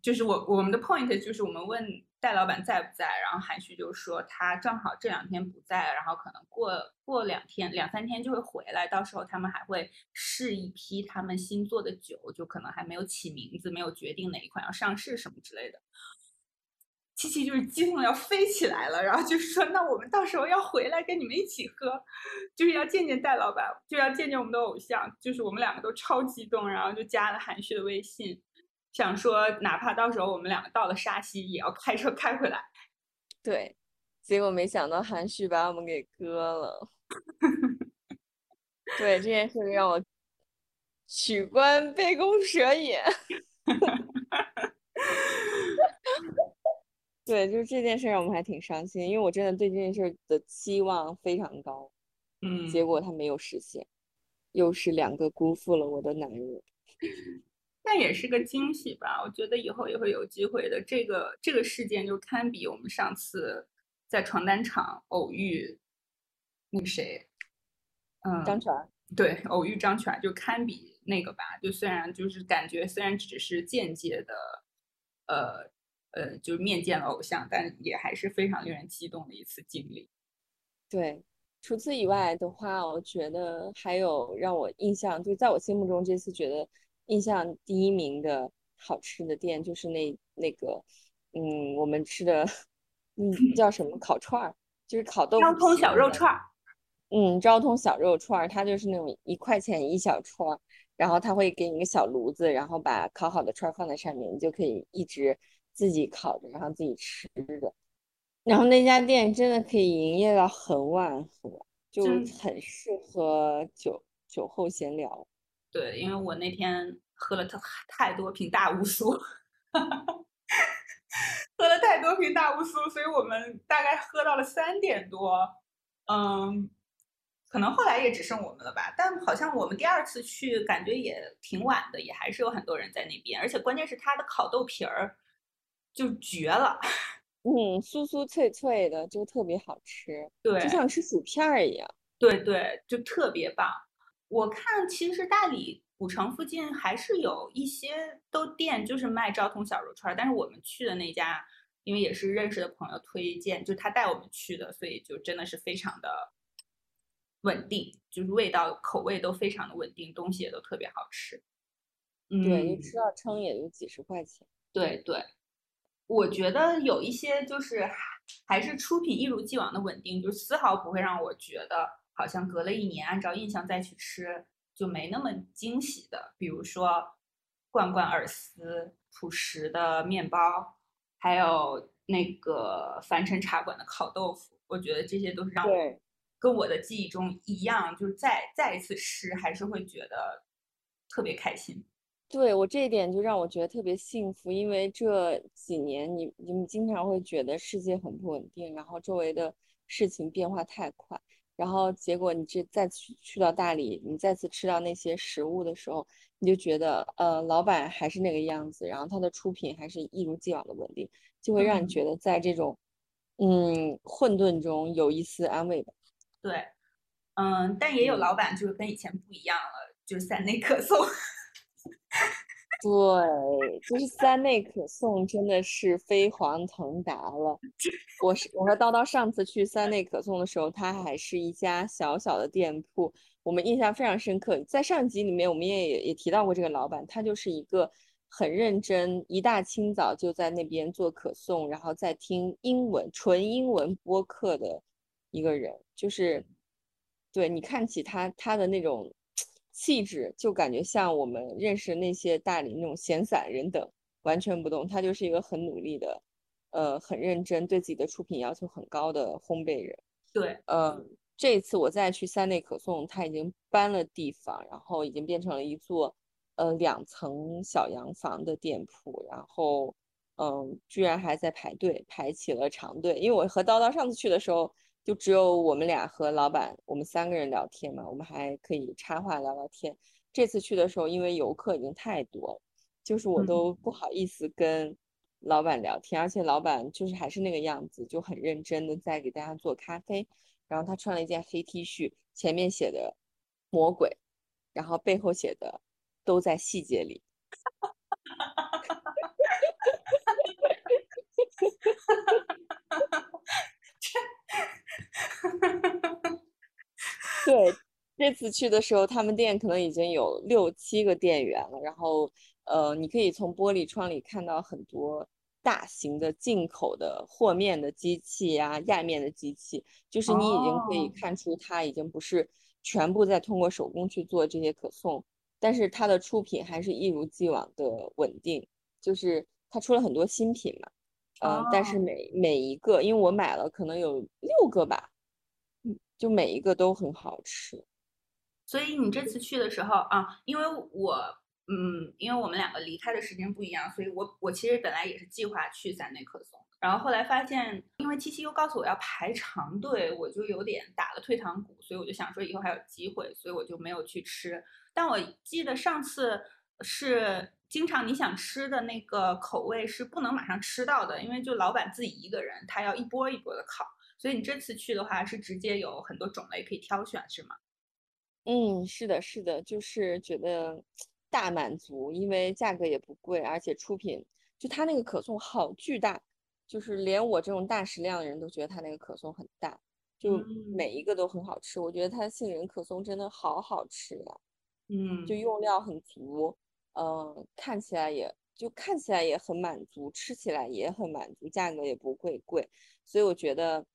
就是我我们的 point 就是我们问戴老板在不在，然后韩旭就说他正好这两天不在，然后可能过过两天两三天就会回来，到时候他们还会试一批他们新做的酒，就可能还没有起名字，没有决定哪一款要上市什么之类的。七七就是激动的要飞起来了，然后就是说，那我们到时候要回来跟你们一起喝，就是要见见戴老板，就要见见我们的偶像，就是我们两个都超激动，然后就加了韩旭的微信，想说哪怕到时候我们两个到了沙溪，也要开车开回来。对，结果没想到韩旭把我们给割了。对这件事让我取关杯弓蛇影。对，就是这件事让我们还挺伤心，因为我真的对这件事的期望非常高，嗯，结果他没有实现，又是两个辜负了我的男人。但也是个惊喜吧，我觉得以后也会有机会的。这个这个事件就堪比我们上次在床单厂偶遇那个谁，嗯，张全，对，偶遇张全就堪比那个吧。就虽然就是感觉虽然只是间接的，呃。呃，就是面见了偶像，但也还是非常令人激动的一次经历。对，除此以外的话，我觉得还有让我印象，就在我心目中这次觉得印象第一名的好吃的店，就是那那个，嗯，我们吃的，嗯，叫什么烤串儿，就是烤豆腐。昭通小肉串儿。嗯，昭通小肉串儿，它就是那种一块钱一小串儿，然后他会给你一个小炉子，然后把烤好的串儿放在上面，你就可以一直。自己烤着，然后自己吃着，然后那家店真的可以营业到很晚很晚，就很适合酒酒后闲聊。对，因为我那天喝了太太多瓶大乌苏，[LAUGHS] 喝了太多瓶大乌苏，所以我们大概喝到了三点多。嗯，可能后来也只剩我们了吧。但好像我们第二次去，感觉也挺晚的，也还是有很多人在那边。而且关键是它的烤豆皮儿。就绝了，嗯，酥酥脆脆的，就特别好吃，对，就像吃薯片儿一样，对对，就特别棒。我看其实大理古城附近还是有一些都店，就是卖昭通小肉串儿，但是我们去的那家，因为也是认识的朋友推荐，就他带我们去的，所以就真的是非常的稳定，就是味道口味都非常的稳定，东西也都特别好吃。对，一吃到撑也就几十块钱。对对。我觉得有一些就是还是出品一如既往的稳定，就丝毫不会让我觉得好像隔了一年按照印象再去吃就没那么惊喜的。比如说罐罐饵丝、朴实的面包，还有那个凡尘茶馆的烤豆腐，我觉得这些都是让我跟我的记忆中一样，就是再再一次吃还是会觉得特别开心。对我这一点就让我觉得特别幸福，因为这几年你你们经常会觉得世界很不稳定，然后周围的事情变化太快，然后结果你这再去去到大理，你再次吃到那些食物的时候，你就觉得呃老板还是那个样子，然后他的出品还是一如既往的稳定，就会让你觉得在这种嗯混沌中有一丝安慰吧。对，嗯，但也有老板就是跟以前不一样了，就是三内可颂。对，就是三内可颂真的是飞黄腾达了。我是我和叨叨上次去三内可颂的时候，它还是一家小小的店铺，我们印象非常深刻。在上集里面，我们也也提到过这个老板，他就是一个很认真，一大清早就在那边做可颂，然后在听英文纯英文播客的一个人。就是对你看起他他的那种。气质就感觉像我们认识那些大理那种闲散人等完全不动，他就是一个很努力的，呃很认真，对自己的出品要求很高的烘焙人。对，呃，这次我再去三内可颂，他已经搬了地方，然后已经变成了一座呃两层小洋房的店铺，然后嗯，居然还在排队，排起了长队。因为我和叨叨上次去的时候，就只有我们俩和老板，我们三个人聊天嘛，我们还可以插话聊聊天。这次去的时候，因为游客已经太多了，就是我都不好意思跟老板聊天，而且老板就是还是那个样子，就很认真的在给大家做咖啡。然后他穿了一件黑 T 恤，前面写的“魔鬼”，然后背后写的“都在细节里”。[LAUGHS] [LAUGHS] 对，这次去的时候，他们店可能已经有六七个店员了。然后，呃，你可以从玻璃窗里看到很多大型的进口的和面的机器呀、压面的机器，就是你已经可以看出它已经不是全部在通过手工去做这些可颂，但是它的出品还是一如既往的稳定。就是它出了很多新品嘛，嗯，但是每每一个，因为我买了可能有六个吧。就每一个都很好吃，所以你这次去的时候啊，因为我嗯，因为我们两个离开的时间不一样，所以我我其实本来也是计划去三内克松，然后后来发现，因为七七又告诉我要排长队，我就有点打了退堂鼓，所以我就想说以后还有机会，所以我就没有去吃。但我记得上次是经常你想吃的那个口味是不能马上吃到的，因为就老板自己一个人，他要一波一波的烤。所以你这次去的话，是直接有很多种类可以挑选，是吗？嗯，是的，是的，就是觉得大满足，因为价格也不贵，而且出品就它那个可颂好巨大，就是连我这种大食量的人都觉得它那个可颂很大，就每一个都很好吃。我觉得它杏仁可颂真的好好吃呀，嗯，就用料很足，嗯，看起来也就看起来也很满足，吃起来也很满足，价格也不会贵，所以我觉得。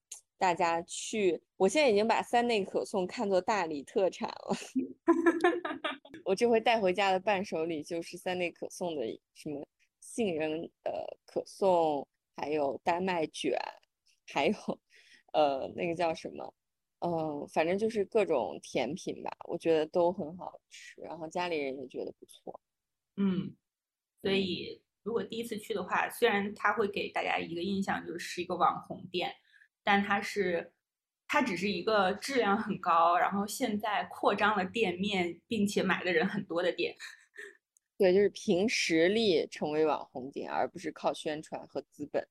大家去，我现在已经把三内可颂看作大理特产了。[LAUGHS] 我这回带回家的伴手礼就是三内可颂的什么杏仁呃可颂，还有丹麦卷，还有呃那个叫什么，嗯，反正就是各种甜品吧，我觉得都很好吃，然后家里人也觉得不错。嗯，所以如果第一次去的话，虽然它会给大家一个印象就是一个网红店。但它是，它只是一个质量很高，然后现在扩张了店面，并且买的人很多的店。[LAUGHS] 对，就是凭实力成为网红店，而不是靠宣传和资本。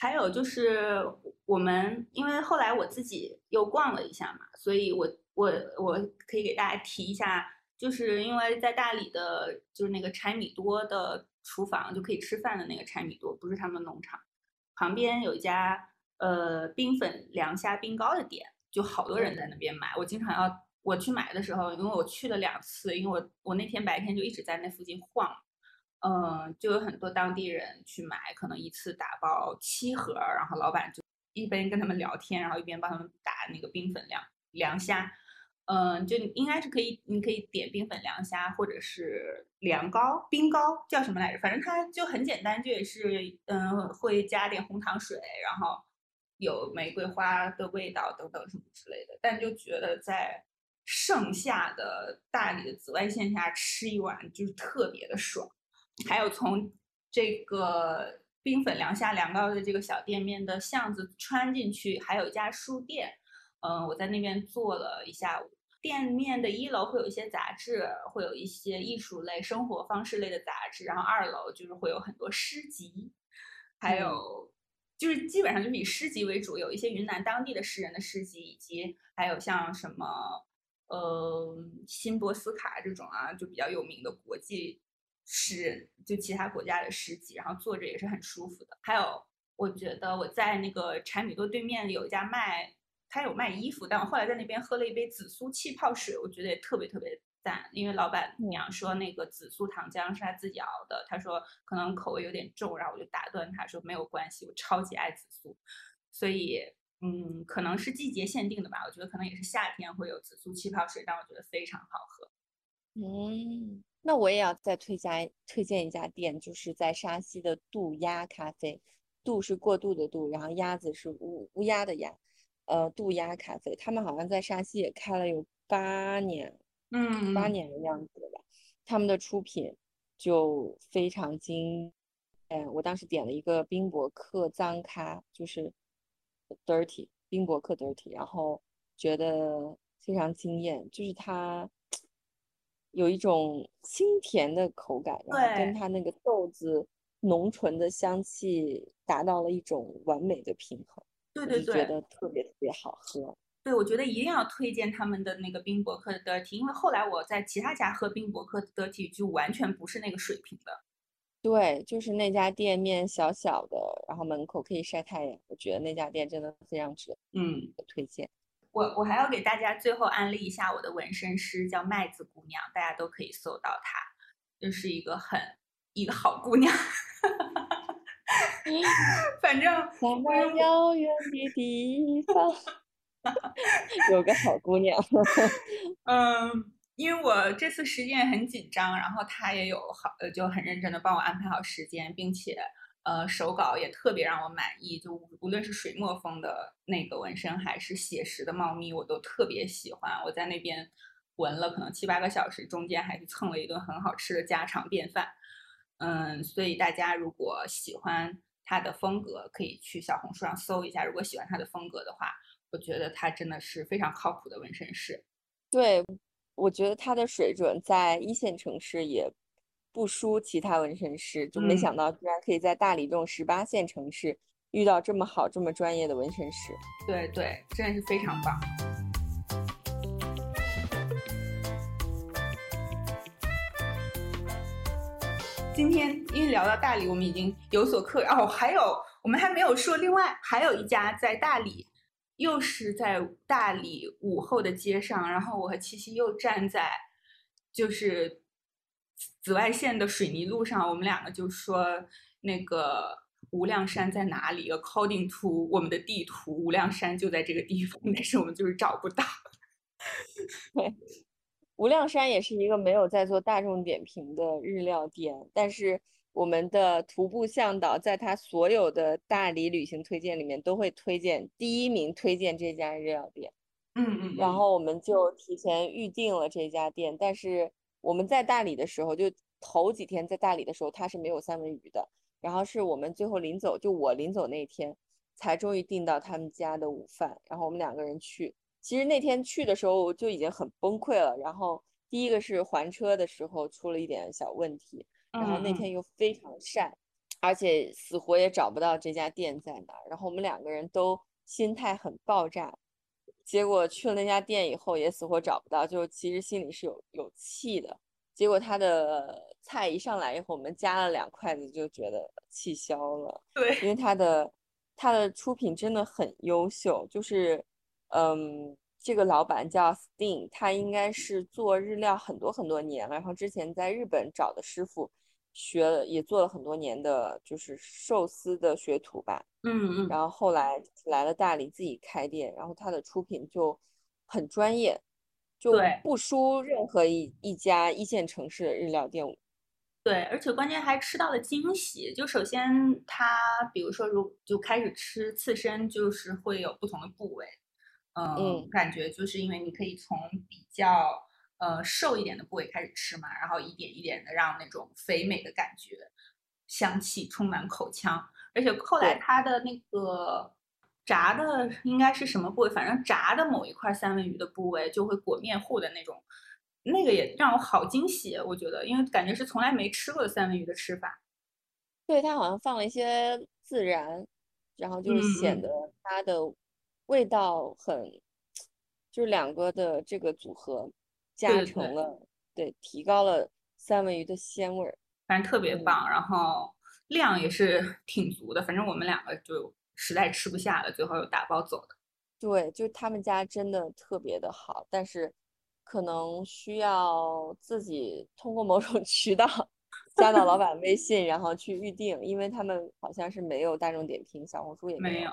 还有就是我们，因为后来我自己又逛了一下嘛，所以我我我可以给大家提一下，就是因为在大理的，就是那个柴米多的厨房就可以吃饭的那个柴米多，不是他们农场旁边有一家。呃，冰粉凉虾冰糕的店，就好多人在那边买。我经常要我去买的时候，因为我去了两次，因为我我那天白天就一直在那附近晃，嗯，就有很多当地人去买，可能一次打包七盒，然后老板就一边跟他们聊天，然后一边帮他们打那个冰粉凉凉虾，嗯，就应该是可以，你可以点冰粉凉虾或者是凉糕、冰糕，叫什么来着？反正它就很简单，就也是嗯，会加点红糖水，然后。有玫瑰花的味道等等什么之类的，但就觉得在盛夏的大理的紫外线下吃一碗就是特别的爽。还有从这个冰粉凉虾凉糕的这个小店面的巷子穿进去，还有一家书店，嗯，我在那边坐了一下午。店面的一楼会有一些杂志，会有一些艺术类、生活方式类的杂志，然后二楼就是会有很多诗集，还有。就是基本上就是以诗集为主，有一些云南当地的诗人的诗集，以及还有像什么，呃，辛波斯卡这种啊，就比较有名的国际诗人，就其他国家的诗集，然后坐着也是很舒服的。还有，我觉得我在那个柴米多对面有一家卖，他有卖衣服，但我后来在那边喝了一杯紫苏气泡水，我觉得也特别特别。赞，因为老板娘说那个紫苏糖浆是他自己熬的，他说可能口味有点重，然后我就打断他说没有关系，我超级爱紫苏，所以嗯，可能是季节限定的吧，我觉得可能也是夏天会有紫苏气泡水，但我觉得非常好喝。嗯，那我也要再推荐推荐一家店，就是在沙溪的渡鸦咖啡，渡是过渡的渡，然后鸭子是乌乌鸦的鸦，呃，渡鸦咖啡，他们好像在沙溪也开了有八年，嗯，八年的样子了吧。他们的出品就非常精，嗯，我当时点了一个冰博客脏咖，就是 dirty 冰博客 dirty，然后觉得非常惊艳，就是它有一种清甜的口感，然后跟它那个豆子浓醇的香气达到了一种完美的平衡。对对对，觉得特别特别好喝。对，我觉得一定要推荐他们的那个冰博客的 dirty，因为后来我在其他家喝冰博客的 dirty 就完全不是那个水平的。对，就是那家店面小小的，然后门口可以晒太阳，我觉得那家店真的非常值得嗯推荐。我我还要给大家最后安利一下我的纹身师，叫麦子姑娘，大家都可以搜到她，就是一个很一个好姑娘。[LAUGHS] [LAUGHS] 反正 [LAUGHS] 在那遥远的地方 [LAUGHS] 有个好姑娘。嗯，因为我这次时间也很紧张，然后他也有好呃就很认真的帮我安排好时间，并且呃手稿也特别让我满意，就无论是水墨风的那个纹身，还是写实的猫咪，我都特别喜欢。我在那边纹了可能七八个小时，中间还去蹭了一顿很好吃的家常便饭。嗯，所以大家如果喜欢他的风格，可以去小红书上搜一下。如果喜欢他的风格的话，我觉得他真的是非常靠谱的纹身师。对，我觉得他的水准在一线城市也不输其他纹身师，就没想到居然可以在大理这种十八线城市遇到这么好、这么专业的纹身师。对对，真的是非常棒。今天因为聊到大理，我们已经有所客哦，还有我们还没有说，另外还有一家在大理，又是在大理午后的街上，然后我和七七又站在就是紫外线的水泥路上，我们两个就说那个无量山在哪里？According to 我们的地图，无量山就在这个地方，但是我们就是找不到。[LAUGHS] 对。无量山也是一个没有在做大众点评的日料店，但是我们的徒步向导在他所有的大理旅行推荐里面都会推荐第一名，推荐这家日料店。嗯嗯。然后我们就提前预定了这家店，但是我们在大理的时候，就头几天在大理的时候，它是没有三文鱼的。然后是我们最后临走，就我临走那天，才终于订到他们家的午饭。然后我们两个人去。其实那天去的时候就已经很崩溃了，然后第一个是还车的时候出了一点小问题，然后那天又非常晒，而且死活也找不到这家店在哪，然后我们两个人都心态很爆炸，结果去了那家店以后也死活找不到，就其实心里是有有气的。结果他的菜一上来以后，我们夹了两筷子就觉得气消了，对，因为他的他的出品真的很优秀，就是。嗯，这个老板叫 Sting，他应该是做日料很多很多年了，然后之前在日本找的师傅学了，也做了很多年的，就是寿司的学徒吧。嗯嗯。然后后来来了大理自己开店，然后他的出品就很专业，就不输任何一一家一线城市的日料店。对，而且关键还吃到了惊喜。就首先他比如说如就开始吃刺身，就是会有不同的部位。嗯，感觉就是因为你可以从比较呃瘦一点的部位开始吃嘛，然后一点一点的让那种肥美的感觉，香气充满口腔。而且后来它的那个炸的应该是什么部位，反正炸的某一块三文鱼的部位就会裹面糊的那种，那个也让我好惊喜。我觉得，因为感觉是从来没吃过的三文鱼的吃法。对，它好像放了一些孜然，然后就是显得它的。味道很，就是两个的这个组合加成了，对，提高了三文鱼的鲜味儿，反正特别棒。然后量也是 [LAUGHS] 挺足的，反正我们两个就实在吃不下了，最后又打包走的。对，就他们家真的特别的好，但是可能需要自己通过某种 [LAUGHS] 渠道加到老板微信，然后去预定，因为他们好像是没有大众点评，小红书也没有。没有，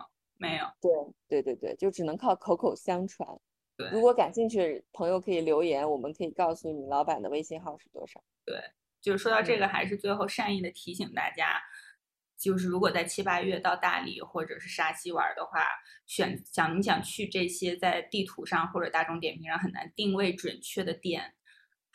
对对对对，就只能靠口口相传。对，如果感兴趣朋友可以留言，我们可以告诉你老板的微信号是多少。对，就是说到这个，还是最后善意的提醒大家，就是如果在七八月到大理或者是沙溪玩的话，选想你想去这些在地图上或者大众点评上很难定位准确的店，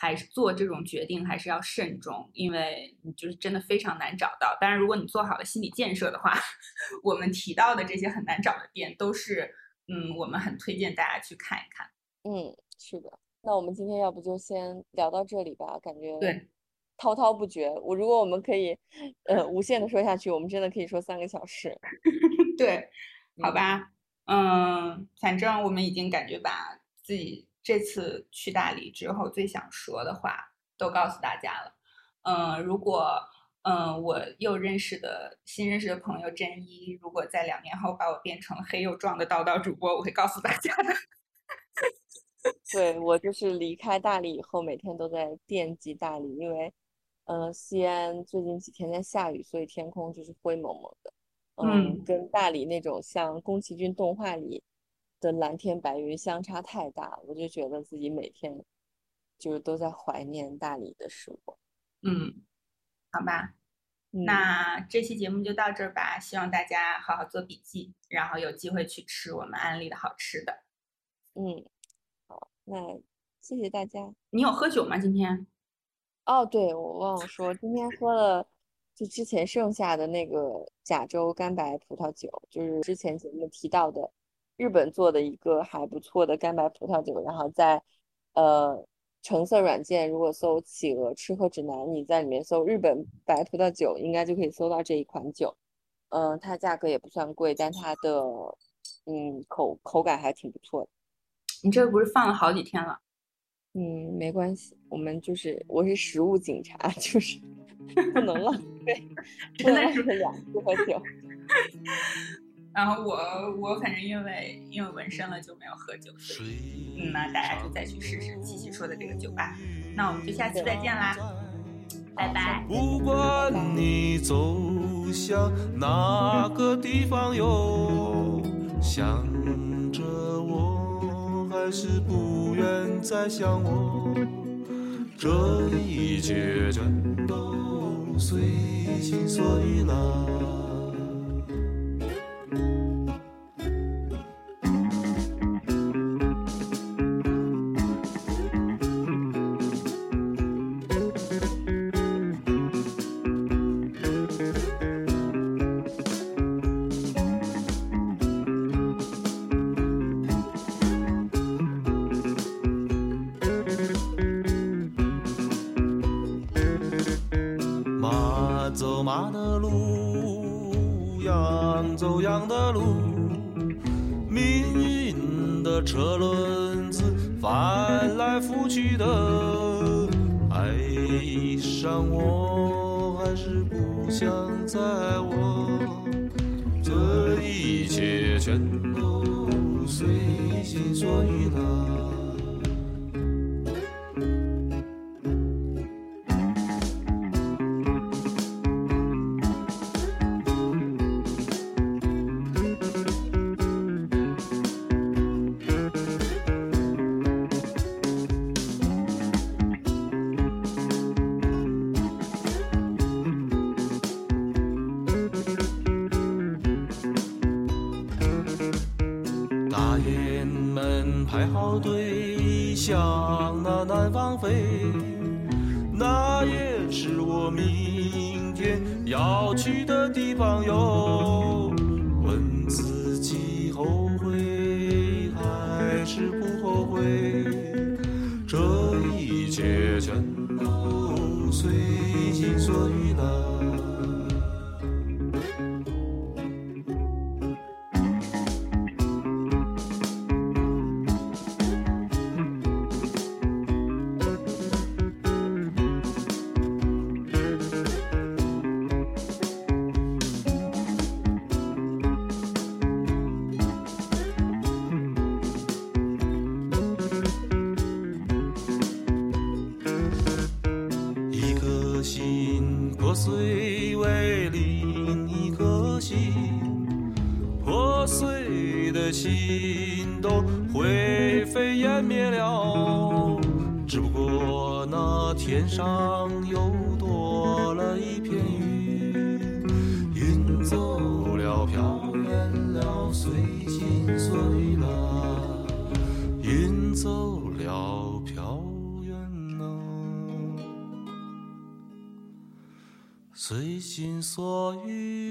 还是做这种决定还是要慎重，因为你就是真的非常难找到。当然，如果你做好了心理建设的话，[LAUGHS] 我们提到的这些很难找的店都是，嗯，我们很推荐大家去看一看。嗯，是的。那我们今天要不就先聊到这里吧？感觉对。滔滔不绝，我如果我们可以，呃，无限的说下去，我们真的可以说三个小时。[LAUGHS] 对，好吧，嗯，反正我们已经感觉把自己这次去大理之后最想说的话都告诉大家了。嗯，如果，嗯，我又认识的新认识的朋友真一，如果在两年后把我变成黑又壮的叨叨主播，我会告诉大家的。[LAUGHS] 对我就是离开大理以后，每天都在惦记大理，因为。嗯，西安最近几天在下雨，所以天空就是灰蒙蒙的。嗯，跟大理那种像宫崎骏动画里的蓝天白云相差太大，我就觉得自己每天就是都在怀念大理的时光。嗯，好吧，那这期节目就到这儿吧。希望大家好好做笔记，然后有机会去吃我们安利的好吃的。嗯，好，那谢谢大家。你有喝酒吗？今天？哦，对，我忘了说，今天喝了就之前剩下的那个甲州干白葡萄酒，就是之前节目提到的日本做的一个还不错的干白葡萄酒。然后在呃橙色软件，如果搜“企鹅吃喝指南”，你在里面搜“日本白葡萄酒”，应该就可以搜到这一款酒。嗯，它价格也不算贵，但它的嗯口口感还挺不错的。你这不是放了好几天了？嗯，没关系，我们就是我是食物警察，[LAUGHS] 就是不能浪费，[LAUGHS] 真的是两次喝酒。[LAUGHS] 然后我我反正因为因为纹身了就没有喝酒，所以嗯，那大家就再去试试七七说的这个酒吧。那我们就下期再见啦，拜拜。不管你走向哪个地方哟，想着我。还是不愿再想我，这一切全都随心所欲碎为另一颗心，破碎的心都灰飞烟灭了。只不过那天上所欲。